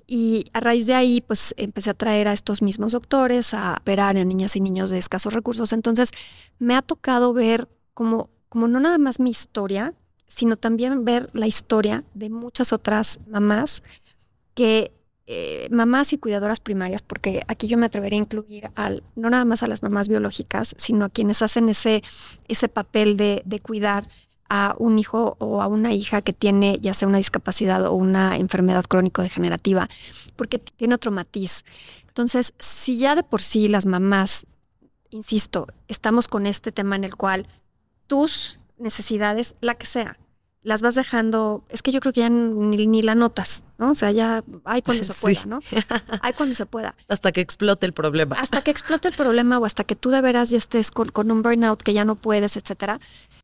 Y a raíz de ahí, pues empecé a traer a estos mismos doctores a operar en niñas y niños de escasos recursos. Entonces, me ha tocado ver como, como no nada más mi historia, sino también ver la historia de muchas otras mamás que eh, mamás y cuidadoras primarias, porque aquí yo me atrevería a incluir al, no nada más a las mamás biológicas, sino a quienes hacen ese, ese papel de, de cuidar a un hijo o a una hija que tiene ya sea una discapacidad o una enfermedad crónico-degenerativa, porque tiene otro matiz. Entonces, si ya de por sí las mamás, insisto, estamos con este tema en el cual tus necesidades, la que sea, las vas dejando, es que yo creo que ya ni, la notas, ¿no? O sea, ya hay cuando *laughs* se pueda, ¿no? *laughs* Hay cuando se pueda. Hasta que explote el problema. Hasta que explote el problema o hasta que tú de veras ya estés con, un burnout que ya no puedes, etcétera.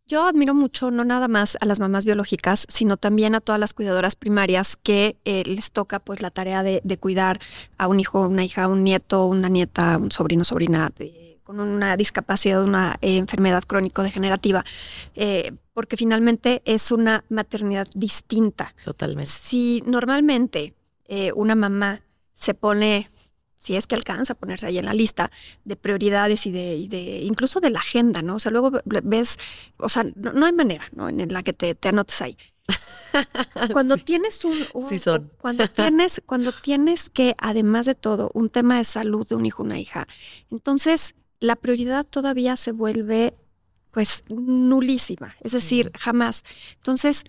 Yo admiro mucho no nada más a las mamás biológicas, sino también a todas las cuidadoras primarias que eh, les toca pues la tarea de, de, cuidar a un hijo, una hija, un nieto, una nieta, un sobrino, sobrina, de, con una discapacidad, una eh, enfermedad crónico-degenerativa, eh, porque finalmente es una maternidad distinta. Totalmente. Si normalmente eh, una mamá se pone, si es que alcanza a ponerse ahí en la lista de prioridades y de, incluso de la agenda, ¿no? O sea, luego ves, o sea, no, hay manera, ¿no? En la que te, te anotes ahí. *laughs* Cuando tienes un, sí son. cuando *laughs* tienes cuando tienes que además de todo un tema de salud de un hijo una hija entonces la prioridad todavía se vuelve pues nulísima, es decir, jamás. Entonces,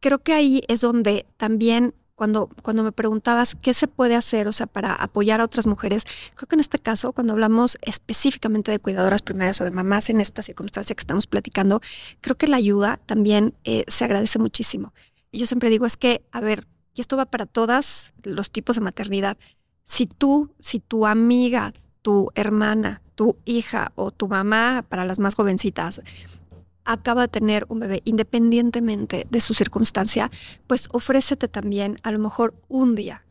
creo que ahí es donde también cuando, cuando me preguntabas qué se puede hacer, o sea, para apoyar a otras mujeres, creo que en este caso, cuando hablamos específicamente de cuidadoras primarias o de mamás en esta circunstancia que estamos platicando, creo que la ayuda también eh, se agradece muchísimo. Yo siempre digo, es que, a ver, y esto va para todos los tipos de maternidad. Si tú, si tu amiga, tu hermana, tu hija o tu mamá, para las más jovencitas, acaba de tener un bebé, independientemente de su circunstancia, pues ofrécete también a lo mejor un día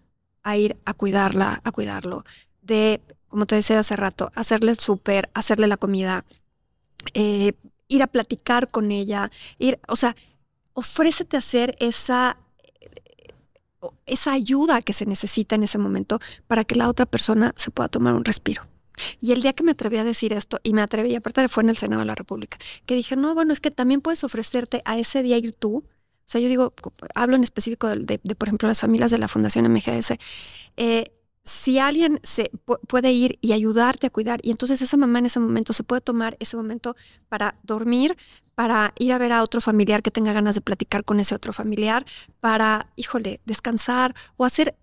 a ir a cuidarla, a cuidarlo, de, como te decía hace rato, hacerle el súper, hacerle la comida, eh, ir a platicar con ella, ir, o sea, ofrécete a hacer esa esa ayuda que se necesita en ese momento para que la otra persona se pueda tomar un respiro. Y el día que me atreví a decir esto, y me atreví, aparte fue en el Senado de la República, que dije, no, bueno, es que también puedes ofrecerte a ese día ir tú. O sea, yo digo, hablo en específico de, por ejemplo, las familias de la Fundación MGS. Eh, si alguien se puede ir y ayudarte a cuidar, y entonces esa mamá en ese momento se puede tomar ese momento para dormir, para ir a ver a otro familiar que tenga ganas de platicar con ese otro familiar, para, híjole, descansar o hacer,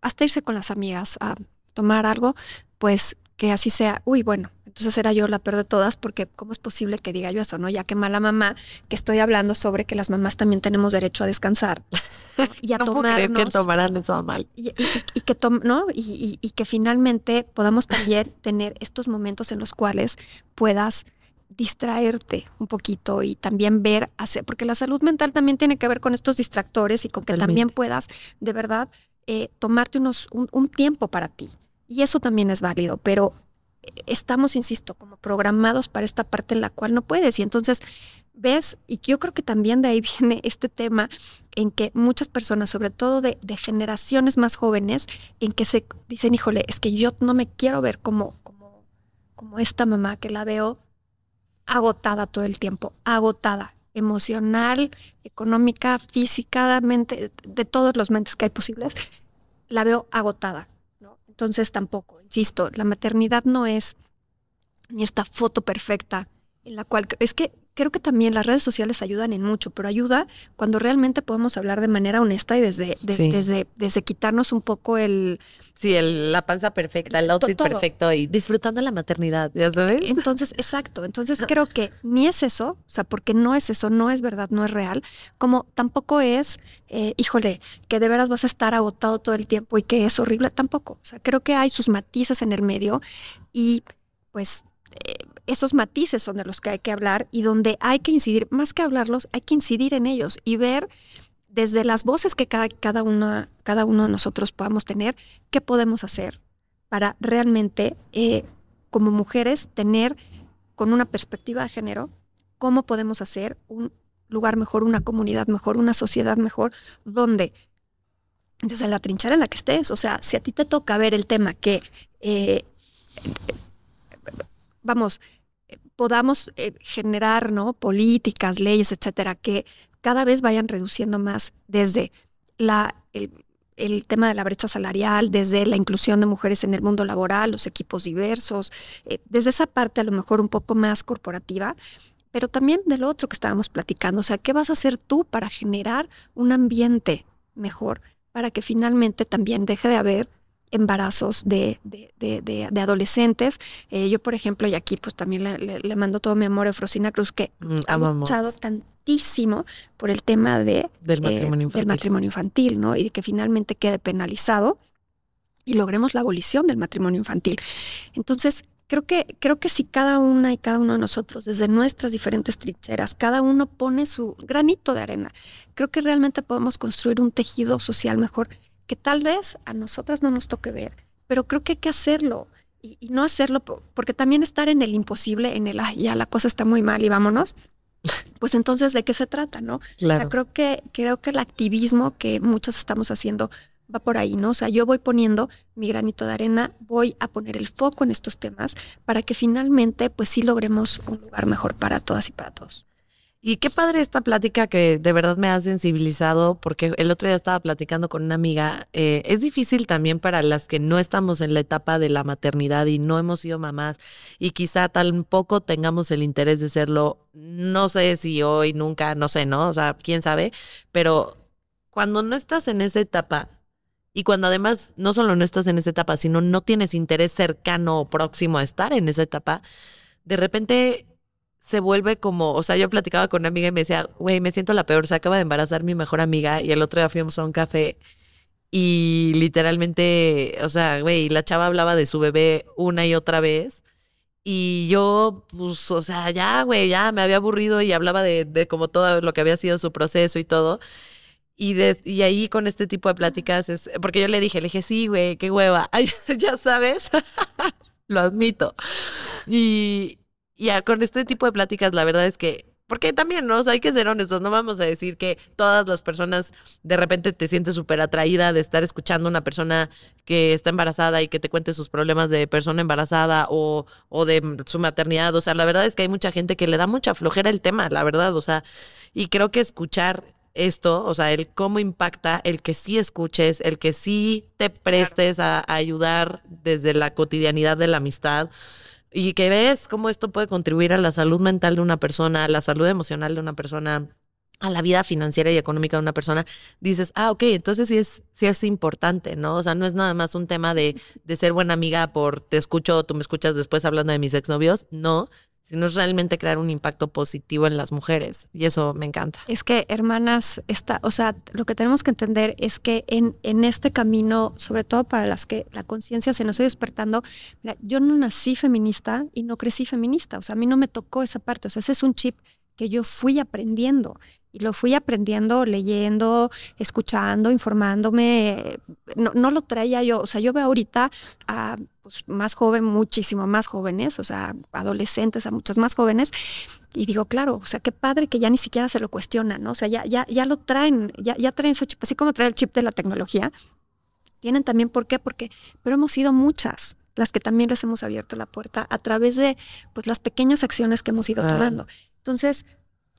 hasta irse con las amigas a tomar algo, pues que así sea. Uy, bueno, entonces era yo la peor de todas porque ¿cómo es posible que diga yo eso, no? Ya que mala mamá, que estoy hablando sobre que las mamás también tenemos derecho a descansar *laughs* y a tomarnos. que tomarán eso mal. Y, que ¿no? Y, y, que finalmente podamos también *laughs* tener estos momentos en los cuales puedas distraerte un poquito y también ver, hacer, porque la salud mental también tiene que ver con estos distractores y con que también puedas de verdad eh, tomarte unos, un tiempo para ti. Y eso también es válido, pero estamos, insisto, como programados para esta parte en la cual no puedes. Y entonces ves, y yo creo que también de ahí *laughs* viene este tema en que muchas personas, sobre todo de, generaciones más jóvenes, en que se dicen, híjole, es que yo no me quiero ver como, como, como esta mamá que la veo agotada todo el tiempo, agotada, emocional, económica, físicamente, de todos los mentes que hay posibles, la veo agotada. Entonces tampoco, insisto, la maternidad no es ni esta foto perfecta en la cual es que creo que también las redes sociales ayudan en mucho, pero ayuda cuando realmente podemos hablar de manera honesta y desde, desde, desde quitarnos un poco el... Sí, el, la panza perfecta, el outfit perfecto y disfrutando la maternidad, ya sabes. Entonces, exacto. Entonces creo que ni es eso, o sea, porque no es eso, no es verdad, no es real, como tampoco es, eh, híjole, que de veras vas a estar agotado todo el tiempo y que es horrible, tampoco. O sea, creo que hay sus matices en el medio y pues... Eh, esos matices son de los que hay que hablar y donde hay que incidir, más que hablarlos, hay que incidir en ellos y ver desde las voces que cada, cada, cada uno de nosotros podamos tener, qué podemos hacer para realmente, eh, como mujeres, tener con una perspectiva de género, cómo podemos hacer un lugar mejor, una comunidad mejor, una sociedad mejor, donde desde la trinchera en la que estés, o sea, si a ti te toca ver el tema que, eh, vamos, podamos eh, generar ¿no? políticas, leyes, etcétera, que cada vez vayan reduciendo más desde la, el, tema de la brecha salarial, desde la inclusión de mujeres en el mundo laboral, los equipos diversos, eh, desde esa parte a lo mejor un poco más corporativa, pero también de lo otro que estábamos platicando, o sea, ¿qué vas a hacer tú para generar un ambiente mejor, para que finalmente también deje de haber embarazos de, de, adolescentes. Eh, yo, por ejemplo, y aquí pues también le, mando todo mi amor a Frosina Cruz, que mm, ha luchado tantísimo por el tema de, del, matrimonio del matrimonio infantil, ¿no? Y de que finalmente quede penalizado y logremos la abolición del matrimonio infantil. Entonces, creo que, creo que si cada una y cada uno de nosotros, desde nuestras diferentes trincheras, cada uno pone su granito de arena, creo que realmente podemos construir un tejido social mejor que tal vez a nosotras no nos toque ver, pero creo que hay que hacerlo y, no hacerlo porque también estar en el imposible, en el, ya la cosa está muy mal y vámonos, pues entonces de qué se trata, ¿no? Claro. O sea, creo que, creo que el activismo que muchos estamos haciendo va por ahí, ¿no? O sea, yo voy poniendo mi granito de arena, voy a poner el foco en estos temas para que finalmente, pues sí logremos un lugar mejor para todas y para todos. Y qué padre esta plática que de verdad me ha sensibilizado, porque el otro día estaba platicando con una amiga. Eh, es difícil también para las que no estamos en la etapa de la maternidad y no hemos sido mamás y quizá tampoco tengamos el interés de serlo. No sé si hoy, nunca, no sé, ¿no? O sea, quién sabe, pero cuando no estás en esa etapa y cuando además no solo no estás en esa etapa, sino no tienes interés cercano o próximo a estar en esa etapa, de repente se vuelve como, o sea, yo platicaba con una amiga y me decía, güey, me siento la peor, se acaba de embarazar mi mejor amiga y el otro día fuimos a un café y literalmente, o sea, güey, la chava hablaba de su bebé una y otra vez y yo, pues, o sea, ya, güey, ya me había aburrido y hablaba de, de como todo lo que había sido su proceso y todo. Y, de, y ahí con este tipo de pláticas es, porque yo le dije, le dije, sí, güey, qué hueva, *laughs* ya sabes, *laughs* lo admito. Y, y con este tipo de pláticas, la verdad es que porque también, ¿no? O sea, hay que ser honestos, no vamos a decir que todas las personas de repente te sientes súper atraída de estar escuchando a una persona que está embarazada y que te cuente sus problemas de persona embarazada o, o de su maternidad. O sea, la verdad es que hay mucha gente que le da mucha flojera el tema, la verdad. O sea, y creo que escuchar esto, o sea, el cómo impacta, el que sí escuches, el que sí te prestes a, a ayudar desde la cotidianidad de la amistad y que ves cómo esto puede contribuir a la salud mental de una persona, a la salud emocional de una persona, a la vida financiera y económica de una persona, dices, ah, ok, entonces sí es, sí es importante, ¿no? O sea, no es nada más un tema de, de ser buena amiga por te escucho, tú me escuchas después hablando de mis exnovios, no, sino es realmente crear un impacto positivo en las mujeres. Y eso me encanta. Es que, hermanas, está, o sea, lo que tenemos que entender es que en, en este camino, sobre todo para las que la conciencia se nos está despertando, mira, yo no nací feminista y no crecí feminista. O sea, a mí no me tocó esa parte. O sea, ese es un chip que yo fui aprendiendo. Y lo fui aprendiendo, leyendo, escuchando, informándome. No, no lo traía yo. O sea, yo veo ahorita a pues, más joven, muchísimo más jóvenes, o sea, adolescentes, a muchas más jóvenes. Y digo, claro, o sea, qué padre que ya ni siquiera se lo cuestionan, ¿no? O sea, ya, ya, ya lo traen, ya, ya traen ese chip, así como trae el chip de la tecnología. Tienen también, ¿por qué? Porque, pero hemos sido muchas las que también les hemos abierto la puerta a través de pues las pequeñas acciones que hemos ido tomando. Entonces,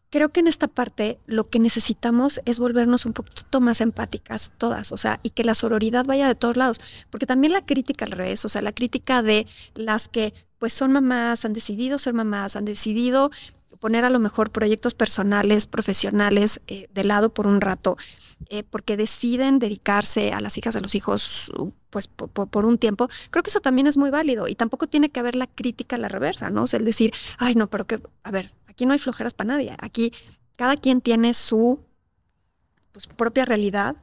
creo que en esta parte lo que necesitamos es volvernos un poquito más empáticas todas, o sea, y que la sororidad vaya de todos lados, porque también la crítica al revés, o sea, la crítica de las que pues son mamás, han decidido ser mamás, han decidido poner a lo mejor proyectos personales, profesionales eh, de lado por un rato, eh, porque deciden dedicarse a las hijas de los hijos pues po- po- por, un tiempo, creo que eso también es muy válido y tampoco tiene que haber la crítica a la reversa, ¿no? O sea, el decir, ay, no, pero que, a ver, aquí no hay flojeras para nadie, aquí cada quien tiene su pues, propia realidad,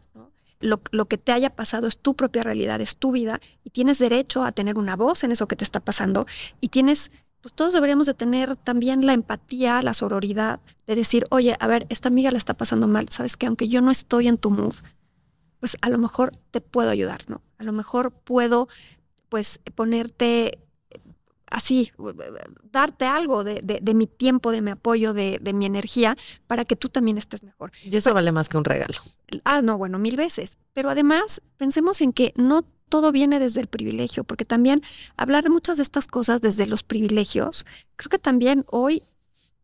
lo que te haya pasado es tu propia realidad, es tu vida y tienes derecho a tener una voz en eso que te está pasando y tienes, pues todos deberíamos de tener también la empatía, la sororidad de decir, oye, a ver, esta amiga la está pasando mal, sabes que aunque yo no estoy en tu mood, pues a lo mejor te puedo ayudar, ¿no? A lo mejor puedo, pues, ponerte así, darte algo de, de- de mi tiempo, de mi apoyo, de, de mi energía, para que tú también estés mejor. Y eso vale más que un regalo. Ah, no, bueno, mil veces. Pero además, pensemos en que no todo viene desde el privilegio, porque también hablar de muchas de estas cosas desde los privilegios, creo que también hoy,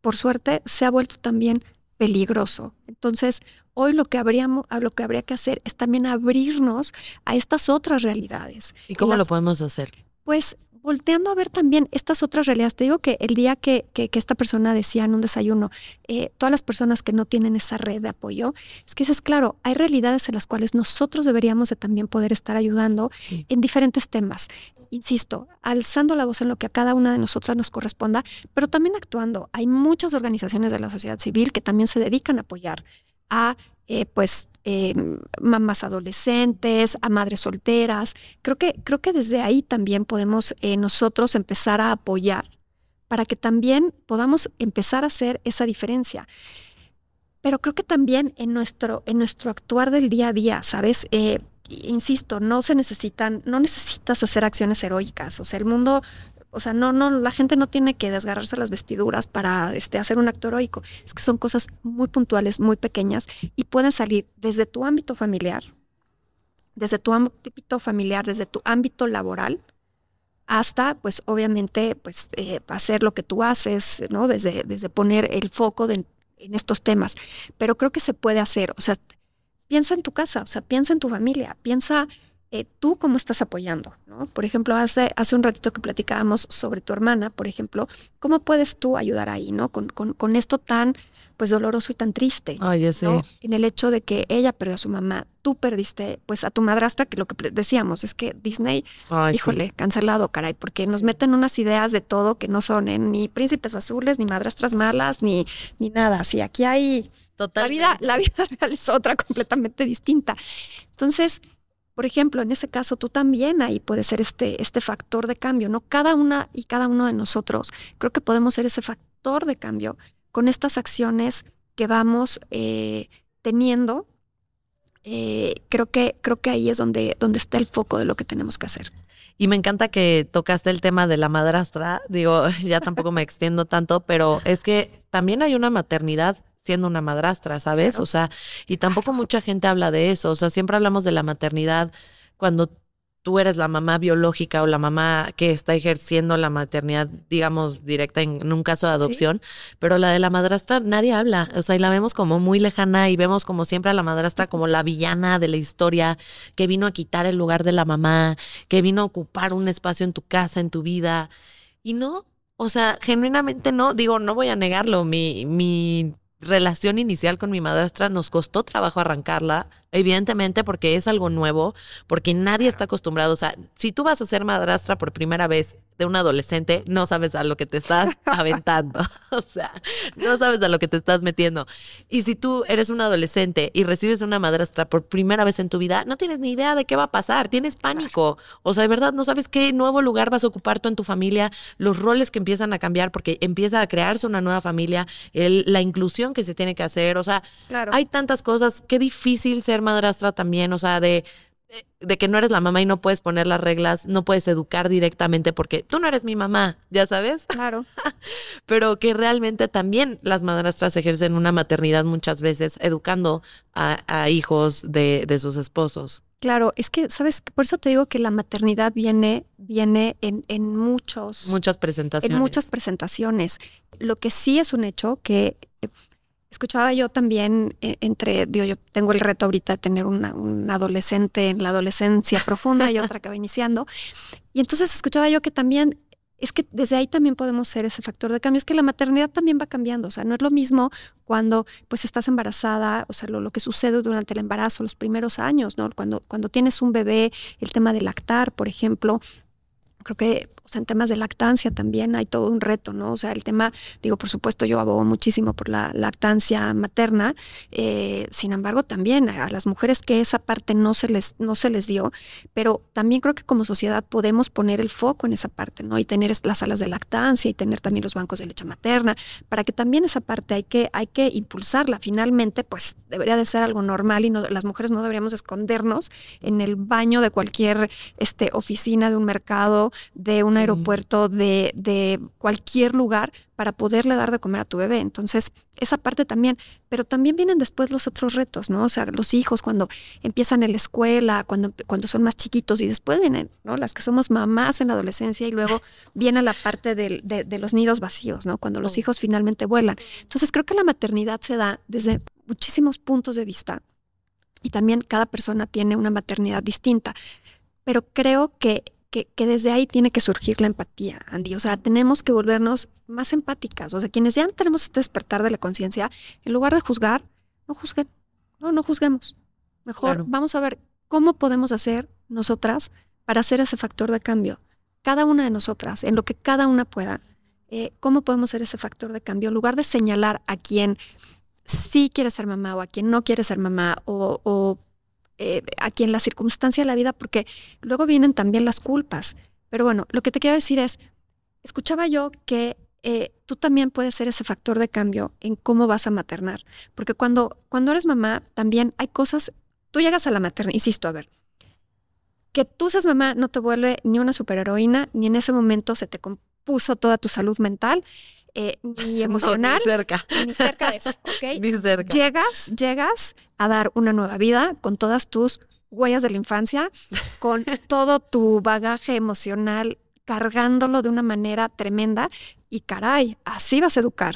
por suerte, se ha vuelto también peligroso. Entonces, hoy lo que habríamos, lo que habría que hacer es también abrirnos a estas otras realidades. ¿Y cómo las- lo podemos hacer? Pues volteando a ver también estas otras realidades. Te digo que el día que, que- que esta persona decía en un desayuno, eh, todas las personas que no tienen esa red de apoyo, es que es claro, hay realidades en las cuales nosotros deberíamos de también poder estar ayudando Sí. en diferentes temas. Insisto, alzando la voz en lo que a cada una de nosotras nos corresponda, pero también actuando. Hay muchas organizaciones de la sociedad civil que también se dedican a apoyar a eh, pues eh, mamás adolescentes, a madres solteras. Creo que, creo que desde ahí también podemos eh, nosotros empezar a apoyar para que también podamos empezar a hacer esa diferencia. Pero creo que también en nuestro, en nuestro actuar del día a día, ¿sabes? Eh, insisto, no se necesitan, no necesitas hacer acciones heroicas. O sea, el mundo, o sea, no, no, la gente no tiene que desgarrarse las vestiduras para este, hacer un acto heroico. Es que son cosas muy puntuales, muy pequeñas y pueden salir desde tu ámbito familiar, desde tu ámbito familiar, desde tu ámbito laboral, hasta, pues, obviamente, pues, eh, hacer lo que tú haces, ¿no? Desde, desde poner el foco en estos temas. Pero creo que se puede hacer, o sea, piensa en tu casa, o sea, piensa en tu familia, piensa eh, tú cómo estás apoyando, ¿no? Por ejemplo, hace, hace un ratito que platicábamos sobre tu hermana, por ejemplo, ¿cómo puedes tú ayudar ahí, ¿no? Con, con, con esto tan, pues, doloroso y tan triste. Ay, ya sé. ¿no? En el hecho de que ella perdió a su mamá, tú perdiste pues a tu madrastra, que lo que decíamos es que Disney, Ay, sí. híjole, cancelado, caray, porque nos meten unas ideas de todo que no son ¿eh? ni príncipes azules, ni madrastras malas, ni, ni nada. Sí, aquí hay la Totalmente. vida, la vida *laughs* real es otra completamente distinta. Entonces, por ejemplo, en ese caso, tú también ahí puedes ser este, este factor de cambio, ¿no? Cada una y cada uno de nosotros creo que podemos ser ese factor de cambio con estas acciones que vamos eh, teniendo. Eh, creo que, creo que ahí es donde, donde está el foco de lo que tenemos que hacer. Y me encanta que tocaste el tema de la madrastra. Digo, *laughs* ya tampoco me extiendo tanto, pero es que también hay una maternidad siendo una madrastra, ¿sabes? O sea, y tampoco mucha gente habla de eso. O sea, siempre hablamos de la maternidad cuando tú eres la mamá biológica o la mamá que está ejerciendo la maternidad, digamos, directa en, un caso de adopción, pero la de la madrastra nadie habla, o sea, y la vemos como muy lejana y vemos como siempre a la madrastra como la villana de la historia, que vino a quitar el lugar de la mamá, que vino a ocupar un espacio en tu casa, en tu vida, y no, o sea, genuinamente no, digo, no voy a negarlo, mi, mi relación inicial con mi madrastra nos costó trabajo arrancarla, evidentemente porque es algo nuevo, porque nadie está acostumbrado, o sea, si tú vas a ser madrastra por primera vez de un adolescente, no sabes a lo que te estás *laughs* aventando. *laughs* o sea, no sabes a lo que te estás metiendo. Y si tú eres un adolescente y recibes una madrastra por primera vez en tu vida, no tienes ni idea de qué va a pasar, tienes pánico. O sea, de verdad no sabes qué nuevo lugar vas a ocupar tú en tu familia, los roles que empiezan a cambiar porque empieza a crearse una nueva familia, la inclusión que se tiene que hacer. O sea, hay tantas cosas. Qué difícil ser madrastra también, o sea, de de que no eres la mamá y no puedes poner las reglas, no puedes educar directamente porque tú no eres mi mamá, ya sabes. Claro. *laughs* Pero que realmente también las madrastras ejercen una maternidad muchas veces educando a, hijos de, sus esposos. Claro, es que, ¿sabes? Por eso te digo que la maternidad viene, viene en, en muchos... Muchas presentaciones. En muchas presentaciones. Lo que sí es un hecho que Escuchaba yo también eh, entre, digo, yo tengo el reto ahorita de tener una, un adolescente en la adolescencia *laughs* profunda y otra que va iniciando. Y entonces escuchaba yo que también es que desde ahí también podemos ser ese factor de cambio. Es que la maternidad también va cambiando. O sea, no es lo mismo cuando pues estás embarazada, o sea, lo, lo, que sucede durante el embarazo, los primeros años, ¿no? Cuando, cuando tienes un bebé, el tema de lactar, por ejemplo. Creo que en temas de lactancia también hay todo un reto, ¿no? O sea, el tema, digo, por supuesto, yo abogo muchísimo por la lactancia materna, eh, sin embargo, también a las mujeres que esa parte no se les, no se les dio, pero también creo que como sociedad podemos poner el foco en esa parte, ¿no? Y tener las salas de lactancia y tener también los bancos de leche materna, para que también esa parte hay que, hay que impulsarla. Finalmente, pues debería de ser algo normal y no, las mujeres no deberíamos escondernos en el baño de cualquier este, oficina de un mercado, de una aeropuerto, de, de cualquier lugar para poderle dar de comer a tu bebé. Entonces, esa parte también, pero también vienen después los otros retos, ¿no? O sea, los hijos cuando empiezan en la escuela, cuando, cuando son más chiquitos y después vienen, ¿no? Las que somos mamás en la adolescencia y luego viene la parte de, de, los nidos vacíos, ¿no? Cuando los hijos finalmente vuelan. Entonces, creo que la maternidad se da desde muchísimos puntos de vista y también cada persona tiene una maternidad distinta, pero creo que que, desde ahí tiene que surgir la empatía, Andy. O sea, tenemos que volvernos más empáticas. O sea, quienes ya tenemos este despertar de la conciencia, en lugar de juzgar, no juzguen. No, no juzguemos. Mejor vamos a ver cómo podemos hacer nosotras para hacer ese factor de cambio. Cada una de nosotras, en lo que cada una pueda, eh, cómo podemos ser ese factor de cambio, en lugar de señalar a quien sí quiere ser mamá o a quien no quiere ser mamá o, o eh, quien la circunstancia de la vida, porque luego vienen también las culpas. Pero bueno, lo que te quiero decir es, escuchaba yo que eh, tú también puedes ser ese factor de cambio en cómo vas a maternar, porque cuando, cuando eres mamá también hay cosas, tú llegas a la maternidad, insisto, a ver, que tú seas mamá no te vuelve ni una superheroína, ni en ese momento se te compuso toda tu salud mental, eh, ni *laughs* emocional. ni cerca. Ni cerca de eso, ¿ok? *laughs* Ni cerca. Llegas, llegas a dar una nueva vida con todas tus huellas de la infancia, con *laughs* todo tu bagaje emocional, cargándolo de una manera tremenda y caray, así vas a educar.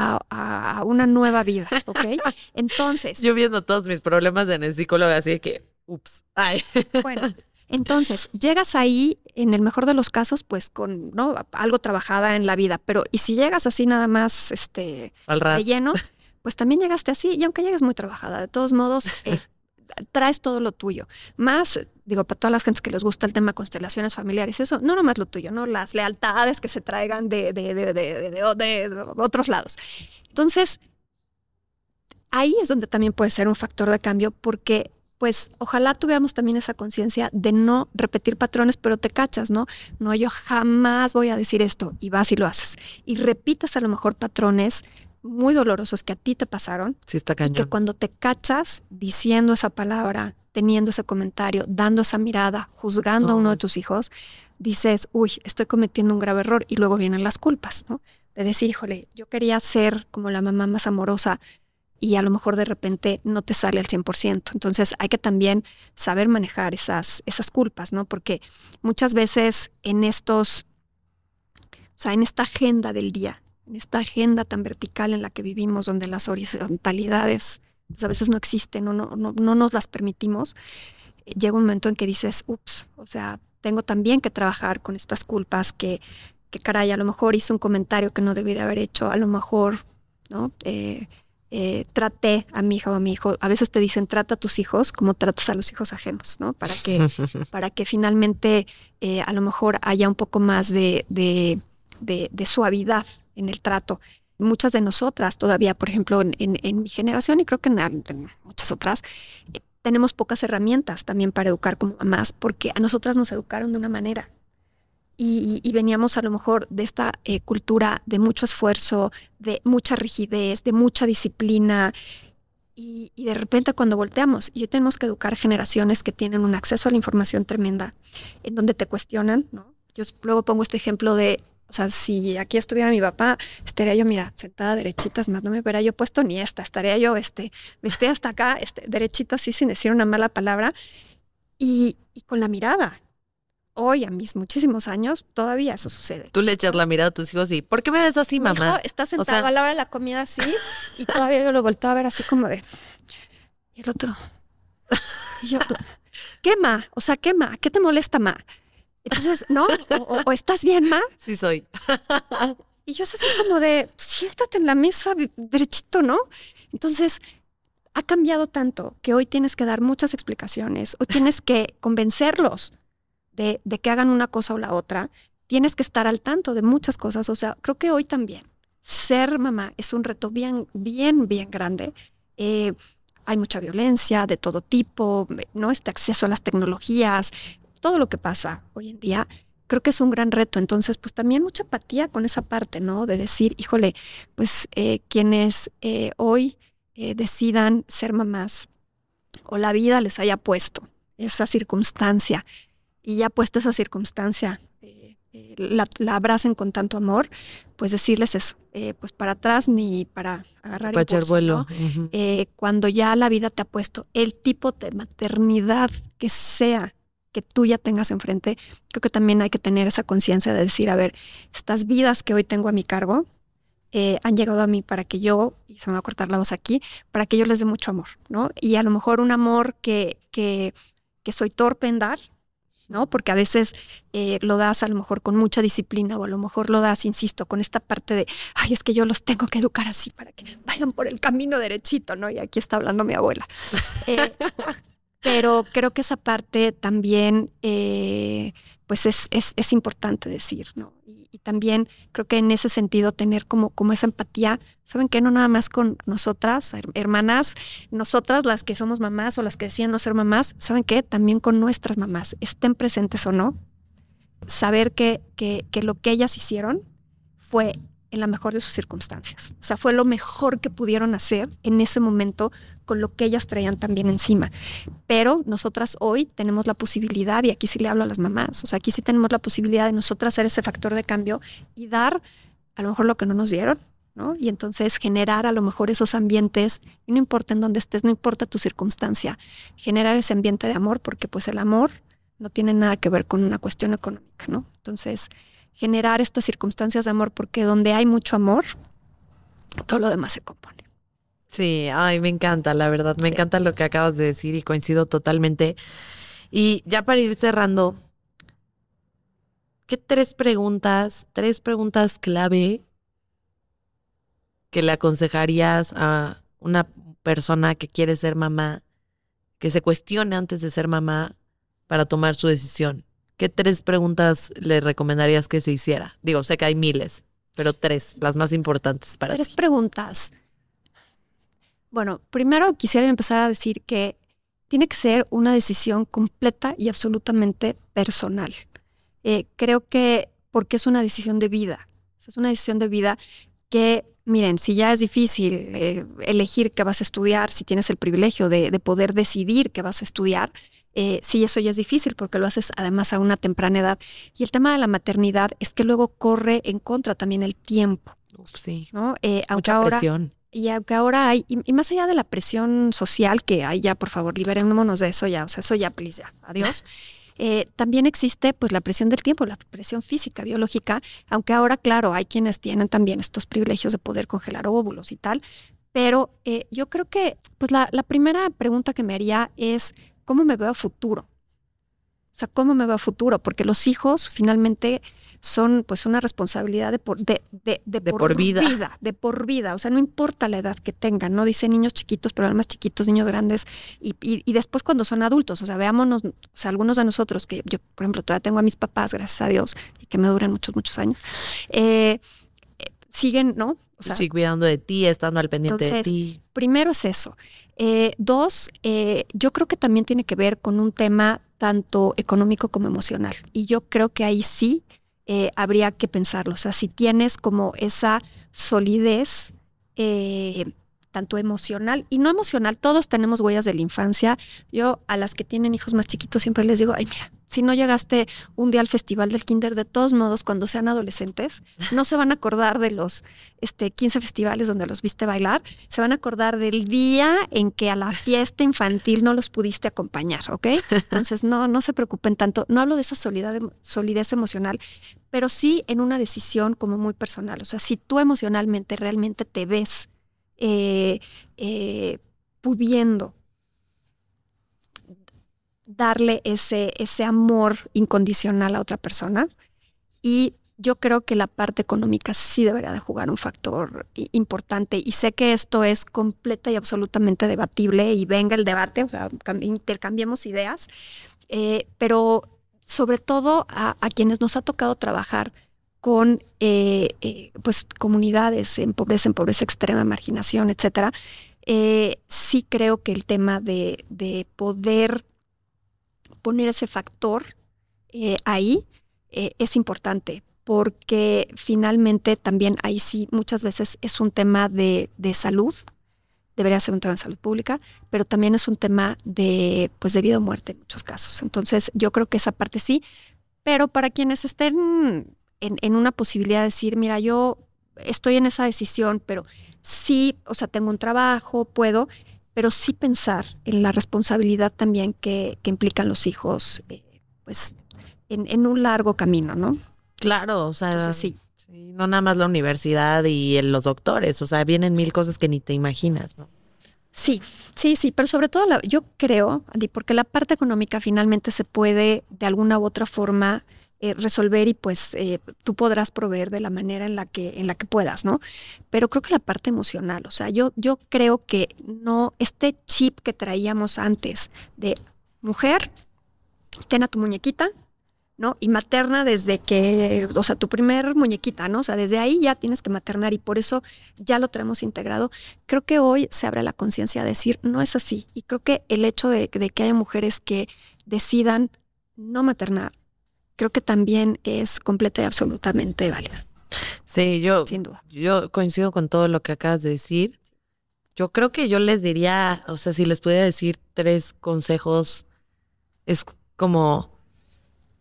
A, una nueva vida, ¿ok? Entonces. Yo viendo todos mis problemas en el psicólogo, así de que, ups, ay. Bueno, entonces, llegas ahí, en el mejor de los casos, pues con ¿no? algo trabajada en la vida, pero y si llegas así nada más este, de lleno, *laughs* pues también llegaste así, y aunque llegues muy trabajada, de todos modos, eh, *laughs* traes todo lo tuyo. Más, digo, para todas las gentes que les gusta el tema constelaciones familiares, eso, no nomás lo tuyo, ¿no? Las lealtades que se traigan de, de, de, de otros lados. Entonces, ahí es donde también puede ser un factor de cambio porque pues ojalá tuviéramos también esa conciencia de no repetir patrones, pero te cachas, ¿no? No, yo jamás voy a decir esto y vas y lo haces. Y repitas a lo mejor patrones muy dolorosos que a ti te pasaron. Sí, está Y que cañón. cuando te cachas diciendo esa palabra, teniendo ese comentario, dando esa mirada, juzgando a uno de tus hijos, dices, uy, estoy cometiendo un grave error. Y luego vienen las culpas, ¿no? De decir, híjole, yo quería ser como la mamá más amorosa y a lo mejor de repente no te sale al 100%. Entonces hay que también saber manejar esas, esas culpas, ¿no? Porque muchas veces en estos, o sea, en esta agenda del día, en esta agenda tan vertical en la que vivimos, donde las horizontalidades pues a veces no existen o no, no, no nos las permitimos, eh, llega un momento en que dices, ups, o sea, tengo también que trabajar con estas culpas que, que caray, a lo mejor hice un comentario que no debí de haber hecho, a lo mejor, ¿no? Eh, eh, traté a mi hija o a mi hijo, a veces te dicen trata a tus hijos como tratas a los hijos ajenos, ¿no? Para que, *laughs* para que finalmente eh, a lo mejor haya un poco más de, de, de- de suavidad en el trato. Muchas de nosotras todavía, por ejemplo, en, en- en mi generación y creo que en, en muchas otras, eh, tenemos pocas herramientas también para educar como mamás, porque a nosotras nos educaron de una manera. Y, y veníamos a lo mejor de esta eh, cultura de mucho esfuerzo, de mucha rigidez, de mucha disciplina. Y, y de repente cuando volteamos, y hoy tenemos que educar generaciones que tienen un acceso a la información tremenda, en donde te cuestionan, ¿no? Yo luego pongo este ejemplo de, o sea, si aquí estuviera mi papá, estaría yo, mira, sentada derechitas, más no me hubiera yo puesto ni esta, estaría yo, este, vestida hasta acá, este, derechita así sin decir una mala palabra, y, y con la mirada. Hoy, a mis muchísimos años, todavía eso sucede. Tú le echas la mirada a tus hijos y ¿por qué me ves así, Mi mamá? hijo está sentado sea- a la hora de la comida así y todavía yo lo volteo a ver así como de... Y el otro... Y yo, ¿qué ma? O sea, ¿qué ma? ¿Qué te molesta ma? Entonces, ¿no? O, o- o estás bien ma? Sí soy. Y yo es así como de, siéntate en la mesa derechito, ¿no? Entonces, ha cambiado tanto que hoy tienes que dar muchas explicaciones, hoy tienes que convencerlos de, que hagan una cosa o la otra, tienes que estar al tanto de muchas cosas, o sea, creo que hoy también ser mamá es un reto bien, bien, bien grande. Eh, hay mucha violencia de todo tipo, ¿no? Este acceso a las tecnologías, todo lo que pasa hoy en día creo que es un gran reto. Entonces, pues también mucha empatía con esa parte, ¿no? De decir, híjole, pues eh, quienes eh, hoy eh, decidan ser mamás o la vida les haya puesto esa circunstancia y ya puesta esa circunstancia, eh, eh, la, la abracen con tanto amor, pues decirles eso, eh, pues para atrás ni para agarrar Para echar impulso, vuelo. cuando ya la vida te ha puesto el tipo de maternidad que sea que tú ya tengas enfrente, creo que también hay que tener esa conciencia de decir, a ver, estas vidas que hoy tengo a mi cargo eh, han llegado a mí para que yo, y se me va a cortar la voz aquí, para que yo les dé mucho amor, ¿no? Y a lo mejor un amor que, que, que soy torpe en dar, ¿no? Porque a veces eh, lo das a lo mejor con mucha disciplina o a lo mejor lo das, insisto, con esta parte de, ay, es que yo los tengo que educar así para que vayan por el camino derechito, ¿no? Y aquí está hablando mi abuela. Eh, *laughs* pero creo que esa parte también, eh, pues es, es, es importante decir, ¿no? Y, también creo que en ese sentido tener como, como esa empatía, ¿saben qué? No nada más con nosotras, her- hermanas, nosotras las que somos mamás o las que decían no ser mamás, ¿saben qué? También con nuestras mamás, estén presentes o no, saber que, que, que lo que ellas hicieron fue en la mejor de sus circunstancias. O sea, fue lo mejor que pudieron hacer en ese momento con lo que ellas traían también encima. Pero nosotras hoy tenemos la posibilidad, y aquí sí le hablo a las mamás, o sea, aquí sí tenemos la posibilidad de nosotras ser ese factor de cambio y dar a lo mejor lo que no nos dieron, ¿no? Y entonces generar a lo mejor esos ambientes, y no importa en dónde estés, no importa tu circunstancia, generar ese ambiente de amor, porque pues el amor no tiene nada que ver con una cuestión económica, ¿no? Entonces, generar estas circunstancias de amor, porque donde hay mucho amor, todo lo demás se compone. Sí, ay, me encanta, la verdad, me Sí. encanta lo que acabas de decir y coincido totalmente. Y ya para ir cerrando, ¿qué tres preguntas, tres preguntas clave que le aconsejarías a una persona que quiere ser mamá, que se cuestione antes de ser mamá para tomar su decisión? ¿Qué tres preguntas le recomendarías que se hiciera? Digo, sé que hay miles, pero tres, las más importantes para Tres ti. preguntas. Bueno, primero quisiera empezar a decir que tiene que ser una decisión completa y absolutamente personal. Eh, creo que porque es una decisión de vida, es una decisión de vida que miren, si ya es difícil eh, elegir qué vas a estudiar, si tienes el privilegio de, de poder decidir qué vas a estudiar, eh, sí, eso ya es difícil porque lo haces además a una temprana edad. Y el tema de la maternidad es que luego corre en contra también el tiempo. sí. ¿no? Eh, aunque Mucha ahora, presión. y aunque ahora hay, y, y más allá de la presión social, que hay ya, por favor, liberémonos de eso ya, o sea, eso ya, please, ya, adiós. *laughs* Eh, también existe pues la presión del tiempo, la presión física, biológica, aunque ahora, claro, hay quienes tienen también estos privilegios de poder congelar óvulos y tal, pero eh, yo creo que pues la, la primera pregunta que me haría es, ¿cómo me veo a futuro? O sea, ¿cómo me veo a futuro? Porque los hijos finalmente son pues una responsabilidad de por, de, de, de De por vida. De por vida. O sea, no importa la edad que tengan, ¿no? Dice niños chiquitos, pero más chiquitos, niños grandes, y, y, y después cuando son adultos. O sea, veámonos, o sea, algunos de nosotros, que yo, por ejemplo, todavía tengo a mis papás, gracias a Dios, y que me duran muchos, muchos años, eh, siguen, ¿no? O sea, sí, cuidando de ti, estando al pendiente de ti. Primero es eso. Eh, dos, eh, yo creo que también tiene que ver con un tema tanto económico como emocional. Y yo creo que ahí sí eh, habría que pensarlo. O sea, si tienes como esa solidez, eh, tanto emocional y no emocional, todos tenemos huellas de la infancia. Yo a las que tienen hijos más chiquitos siempre les digo, ay, mira, si no llegaste un día al festival del kinder, de todos modos, cuando sean adolescentes, no se van a acordar de los este, 15 festivales donde los viste bailar, se van a acordar del día en que a la fiesta infantil no los pudiste acompañar, ¿ok? Entonces, no, no se preocupen tanto. No hablo de esa solidez, solidez emocional, pero sí en una decisión como muy personal. O sea, si tú emocionalmente realmente te ves eh, eh, pudiendo darle ese, ese amor incondicional a otra persona. Y yo creo que la parte económica sí debería de jugar un factor importante. Y sé que esto es completa y absolutamente debatible y venga el debate, o sea, cam- intercambiemos ideas, eh, pero sobre todo a quienes nos ha tocado trabajar con eh, eh, pues comunidades en pobreza, en pobreza extrema, marginación, etcétera, eh, sí creo que el tema de, de poder poner ese factor eh, ahí es importante porque finalmente también ahí sí muchas veces es un tema de, de salud, debería ser un tema de salud pública, pero también es un tema de pues de vida o muerte en muchos casos. Entonces yo creo que esa parte sí, pero para quienes estén en, en una posibilidad de decir, mira, yo estoy en esa decisión, pero sí, o sea, tengo un trabajo, puedo, pero sí pensar en la responsabilidad también que, que implican los hijos, eh, pues en, en, un largo camino, ¿no? Claro, o sea, Entonces, sí. sí, no nada más la universidad y el- los doctores, o sea, vienen mil cosas que ni te imaginas, ¿no? Sí, sí, sí, pero sobre todo la, yo creo, Andy, porque la parte económica finalmente se puede de alguna u otra forma eh, resolver y pues eh, tú podrás proveer de la manera en la que en la que puedas, ¿no? Pero creo que la parte emocional, o sea, yo yo creo que no este chip que traíamos antes de mujer, ten a tu muñequita, ¿no? Y materna desde que, o sea, tu primer muñequita, ¿no? O sea, desde ahí ya tienes que maternar y por eso ya lo tenemos integrado. Creo que hoy se abre la conciencia de decir, no es así. Y creo que el hecho de, de que haya mujeres que decidan no maternar, creo que también es completa y absolutamente válida, Sí, yo, sin duda. yo coincido con todo lo que acabas de decir. Yo creo que yo les diría, o sea, si les pudiera decir tres consejos, es como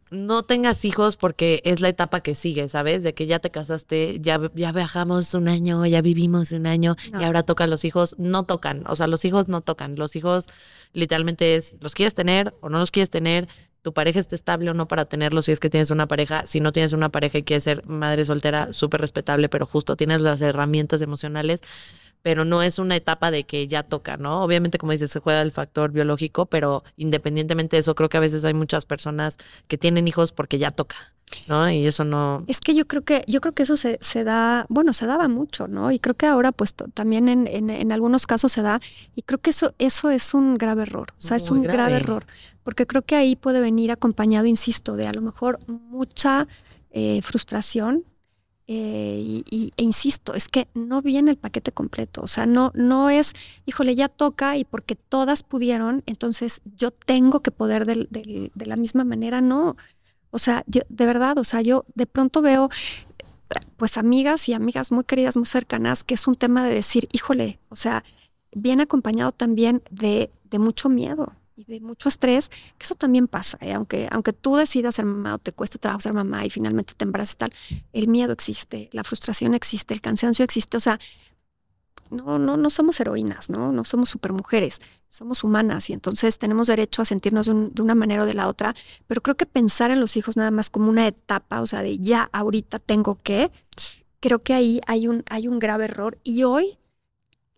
no tengas hijos porque es la etapa que sigue, ¿sabes? De que ya te casaste, ya, ya viajamos un año, ya vivimos un año No. y ahora tocan los hijos. No tocan, o sea, los hijos no tocan. Los hijos literalmente es, los quieres tener o no los quieres tener. Tu pareja está estable o no para tenerlos si es que tienes una pareja. Si no tienes una pareja y quieres ser madre soltera, súper respetable, pero justo tienes las herramientas emocionales pero no es una etapa de que ya toca, ¿no? Obviamente, como dices, se juega el factor biológico, pero independientemente de eso, creo que a veces hay muchas personas que tienen hijos porque ya toca, ¿no? Y eso no... Es que yo creo que, yo creo que eso se, se da, bueno, se daba mucho, ¿no? Y creo que ahora, pues, también en, en, en algunos casos se da, y creo que eso, eso es un grave error. O sea, es un grave. grave. error. Porque creo que ahí puede venir acompañado, insisto, de a lo mejor mucha eh, frustración. eh, y, y- e insisto, es que no viene el paquete completo. O sea, no, no es, híjole, ya toca y porque todas pudieron, entonces yo tengo que poder del- de la misma manera. No. O sea, yo, de verdad, o sea, yo de pronto veo pues amigas y amigas muy queridas, muy cercanas, que es un tema de decir, híjole, o sea, viene acompañado también de, de mucho miedo y de mucho estrés, que eso también pasa, ¿eh? aunque, aunque tú decidas ser mamá o te cueste trabajo ser mamá y finalmente te embaraces tal, el miedo existe, la frustración existe, el cansancio existe, o sea, no, no, no somos heroínas, ¿no? No somos supermujeres, somos humanas y entonces tenemos derecho a sentirnos de, una manera o de la otra, pero creo que pensar en los hijos nada más como una etapa, o sea, de ya ahorita tengo que, creo que ahí hay un, hay un grave error y hoy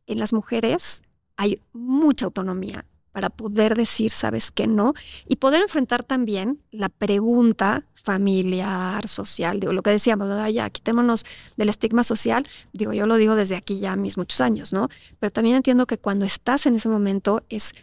en las mujeres hay mucha autonomía para poder decir, sabes que no, y poder enfrentar también la pregunta familiar, social, digo, lo que decíamos, ya quitémonos del estigma social, digo, yo lo digo desde aquí ya mis muchos años, ¿no? Pero también entiendo que cuando estás en ese momento es,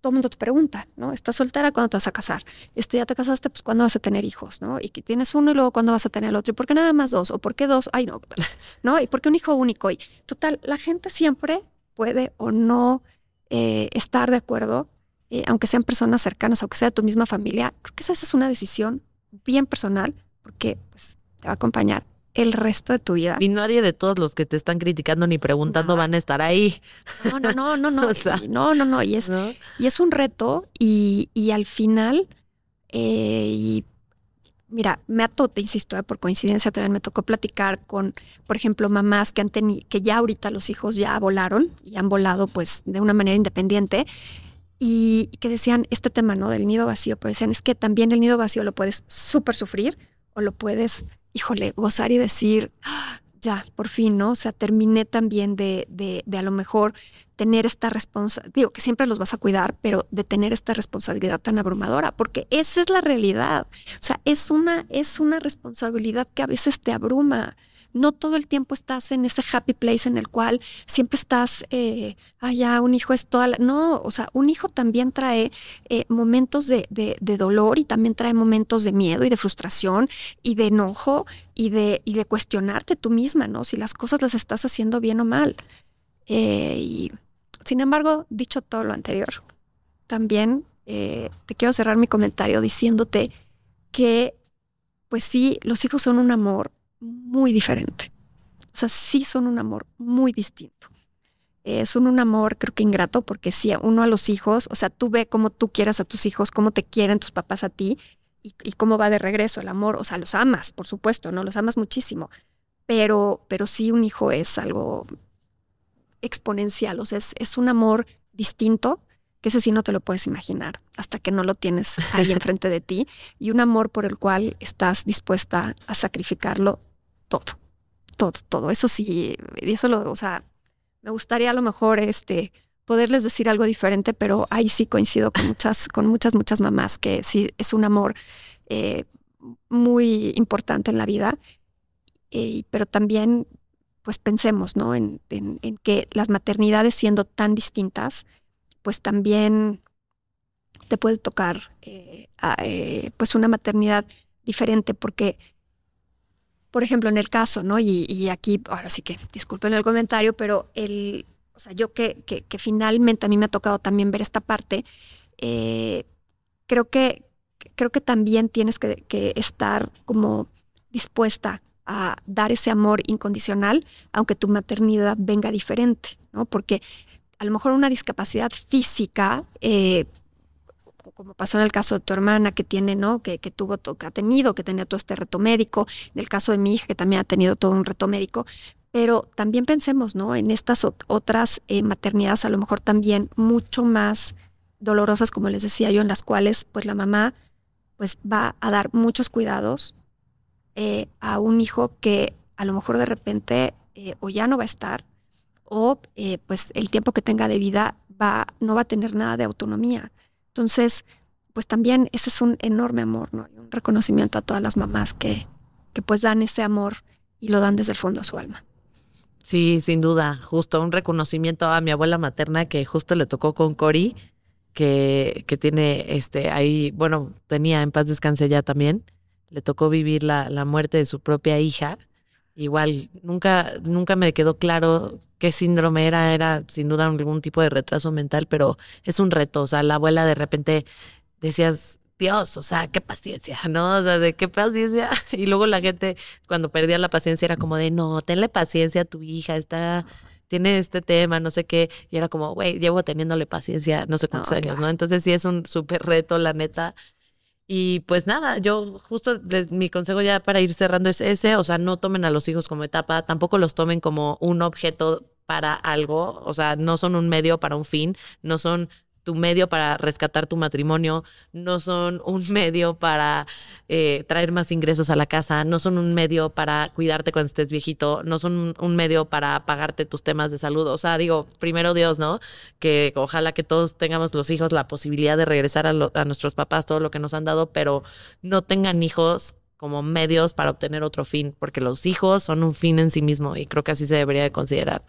todo el mundo te pregunta, ¿no? ¿Estás soltera? ¿Cuándo te vas a casar? Este, ya te casaste, pues ¿cuándo vas a tener hijos? ¿no? Y que tienes uno y luego ¿cuándo vas a tener el otro? ¿Y por qué nada más dos? ¿O por qué dos? Ay, no, *laughs* ¿no? ¿Y por qué un hijo único? Y total, la gente siempre puede o no eh, estar de acuerdo, eh, aunque sean personas cercanas, aunque sea tu misma familia, creo que esa es una decisión bien personal porque pues, te va a acompañar el resto de tu vida. Y nadie de todos los que te están criticando ni preguntando van a estar ahí. No, no, no, no, no. *laughs* no, no, no. Y es, Y es un reto y, y al final, eh, y mira, me ató, te insisto, eh, por coincidencia también me tocó platicar con, por ejemplo, mamás que han tenido, que ya ahorita los hijos ya volaron y han volado pues de una manera independiente y que decían este tema, ¿no? Del nido vacío, pero decían, es que también el nido vacío lo puedes súper sufrir o lo puedes, híjole, gozar y decir, ah, ya, por fin, ¿no? O sea, terminé también de, de, de a lo mejor tener esta responsabilidad, digo que siempre los vas a cuidar, pero de tener esta responsabilidad tan abrumadora, porque esa es la realidad. O sea, es una, es una responsabilidad que a veces te abruma. No todo el tiempo estás en ese happy place en el cual siempre estás, eh, ya, un hijo es toda la... No, o sea, un hijo también trae eh, momentos de, de, de, dolor y también trae momentos de miedo y de frustración y de enojo y de, y de cuestionarte tú misma, ¿no? Si las cosas las estás haciendo bien o mal. Eh, y sin embargo, dicho todo lo anterior, también eh, te quiero cerrar mi comentario diciéndote que, pues sí, los hijos son un amor muy diferente. O sea, sí son un amor muy distinto. Eh, son un amor, creo que ingrato, porque si uno a los hijos, o sea, tú ve cómo tú quieras a tus hijos, cómo te quieren tus papás a ti y, y, cómo va de regreso el amor. O sea, los amas, por supuesto, ¿no? Los amas muchísimo. Pero, pero sí un hijo es algo exponencial, o sea, es, un amor distinto que ese sí no te lo puedes imaginar hasta que no lo tienes ahí *laughs* enfrente de ti y un amor por el cual estás dispuesta a sacrificarlo todo, todo, todo. Eso sí, eso lo, o sea, me gustaría a lo mejor este poderles decir algo diferente, pero ahí sí coincido con muchas, con muchas, muchas mamás que sí es un amor eh, muy importante en la vida, eh, pero también pues pensemos, ¿no? En, que las maternidades siendo tan distintas, pues también te puede tocar eh, pues una maternidad diferente, porque, por ejemplo, en el caso, ¿no? Y, aquí, ahora sí que disculpen el comentario, pero el, o sea, yo que, que, finalmente a mí me ha tocado también ver esta parte, eh, creo que creo que también tienes que, que estar como dispuesta a dar ese amor incondicional, aunque tu maternidad venga diferente, ¿no? Porque a lo mejor una discapacidad física, eh, como pasó en el caso de tu hermana que tiene, ¿no? Que, que tuvo, que ha tenido, que tenía todo este reto médico, en el caso de mi hija que también ha tenido todo un reto médico, pero también pensemos, ¿no? En estas otras eh, maternidades a lo mejor también mucho más dolorosas, como les decía yo, en las cuales pues la mamá pues va a dar muchos cuidados, eh, a un hijo que a lo mejor de repente eh, o ya no va a estar o pues el tiempo que tenga de vida va, no va a tener nada de autonomía. Entonces, pues también ese es un enorme amor, ¿no? un reconocimiento a todas las mamás que, que pues dan ese amor y lo dan desde el fondo de su alma. Sí, sin duda, justo un reconocimiento a mi abuela materna que justo le tocó con Cori, que, que tiene este ahí, bueno, tenía en paz descanse ya también, le tocó vivir la, la muerte de su propia hija. Igual, nunca, nunca me quedó claro qué síndrome era, era sin duda algún tipo de retraso mental, pero es un reto. O sea, la abuela de repente decías, Dios, o sea, qué paciencia, *laughs* ¿no? O sea, de qué paciencia. *laughs* Y luego la gente, cuando perdía la paciencia, era como de, no, tenle paciencia a tu hija, está, tiene este tema, no sé qué. Y era como, güey, llevo teniéndole paciencia no sé cuántos años, ¿no? Entonces sí es un súper reto, la neta. Y pues nada, yo justo mi consejo ya para ir cerrando es ese, o sea, no tomen a los hijos como etapa, tampoco los tomen como un objeto para algo, o sea, no son un medio para un fin, no son tu medio para rescatar tu matrimonio, no son un *laughs* medio para eh, traer más ingresos a la casa, no son un medio para cuidarte cuando estés viejito, no son un, medio para pagarte tus temas de salud. O sea, digo, primero Dios, ¿no? Que ojalá que todos tengamos los hijos la posibilidad de regresar a, a nuestros papás todo lo que nos han dado, pero no tengan hijos como medios para obtener otro fin, porque los hijos son un fin en sí mismo y creo que así se debería de considerar.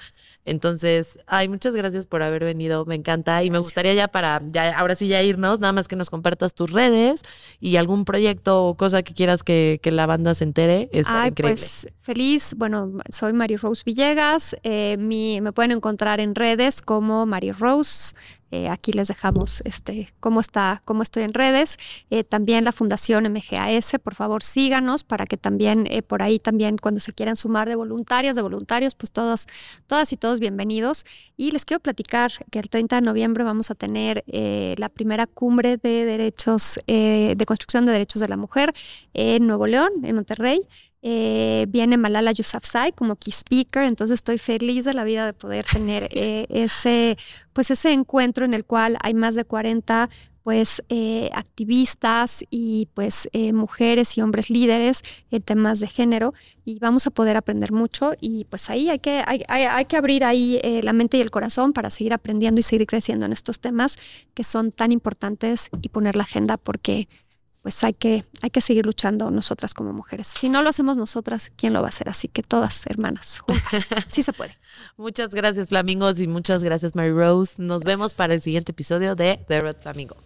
Entonces, ay, muchas gracias por haber venido, me encanta y me gustaría ya para, ya, ahora sí ya irnos, nada más que nos compartas tus redes y algún proyecto o cosa que quieras que, la banda se entere, es increíble. Pues feliz, bueno, soy Mary Rose Villegas, eh, mi, me pueden encontrar en redes como Mary Rose, eh, aquí les dejamos este, cómo, está, cómo estoy en redes. Eh, también la Fundación MGAS, por favor síganos para que también por ahí también cuando se quieran sumar de voluntarias, de voluntarios, pues todos, todas y todos bienvenidos. Y les quiero platicar que el 30 de noviembre vamos a tener la primera cumbre de derechos, de construcción de derechos de la mujer en Nuevo León, en Monterrey. Eh, viene Malala Yousafzai como key speaker, entonces estoy feliz de la vida de poder tener *laughs* eh, ese, pues ese encuentro en el cual hay más de 40 pues eh, activistas y pues mujeres y hombres líderes en temas de género y vamos a poder aprender mucho y pues ahí hay que, hay, hay que abrir ahí la mente y el corazón para seguir aprendiendo y seguir creciendo en estos temas que son tan importantes y poner la agenda porque pues hay que, hay que seguir luchando nosotras como mujeres. Si no lo hacemos nosotras, ¿quién lo va a hacer? Así que todas hermanas, juntas. *laughs* Sí se puede. muchas gracias, Flamingos, y muchas gracias, Mary Rose. Nos vemos para el siguiente episodio de The Red Flamingo.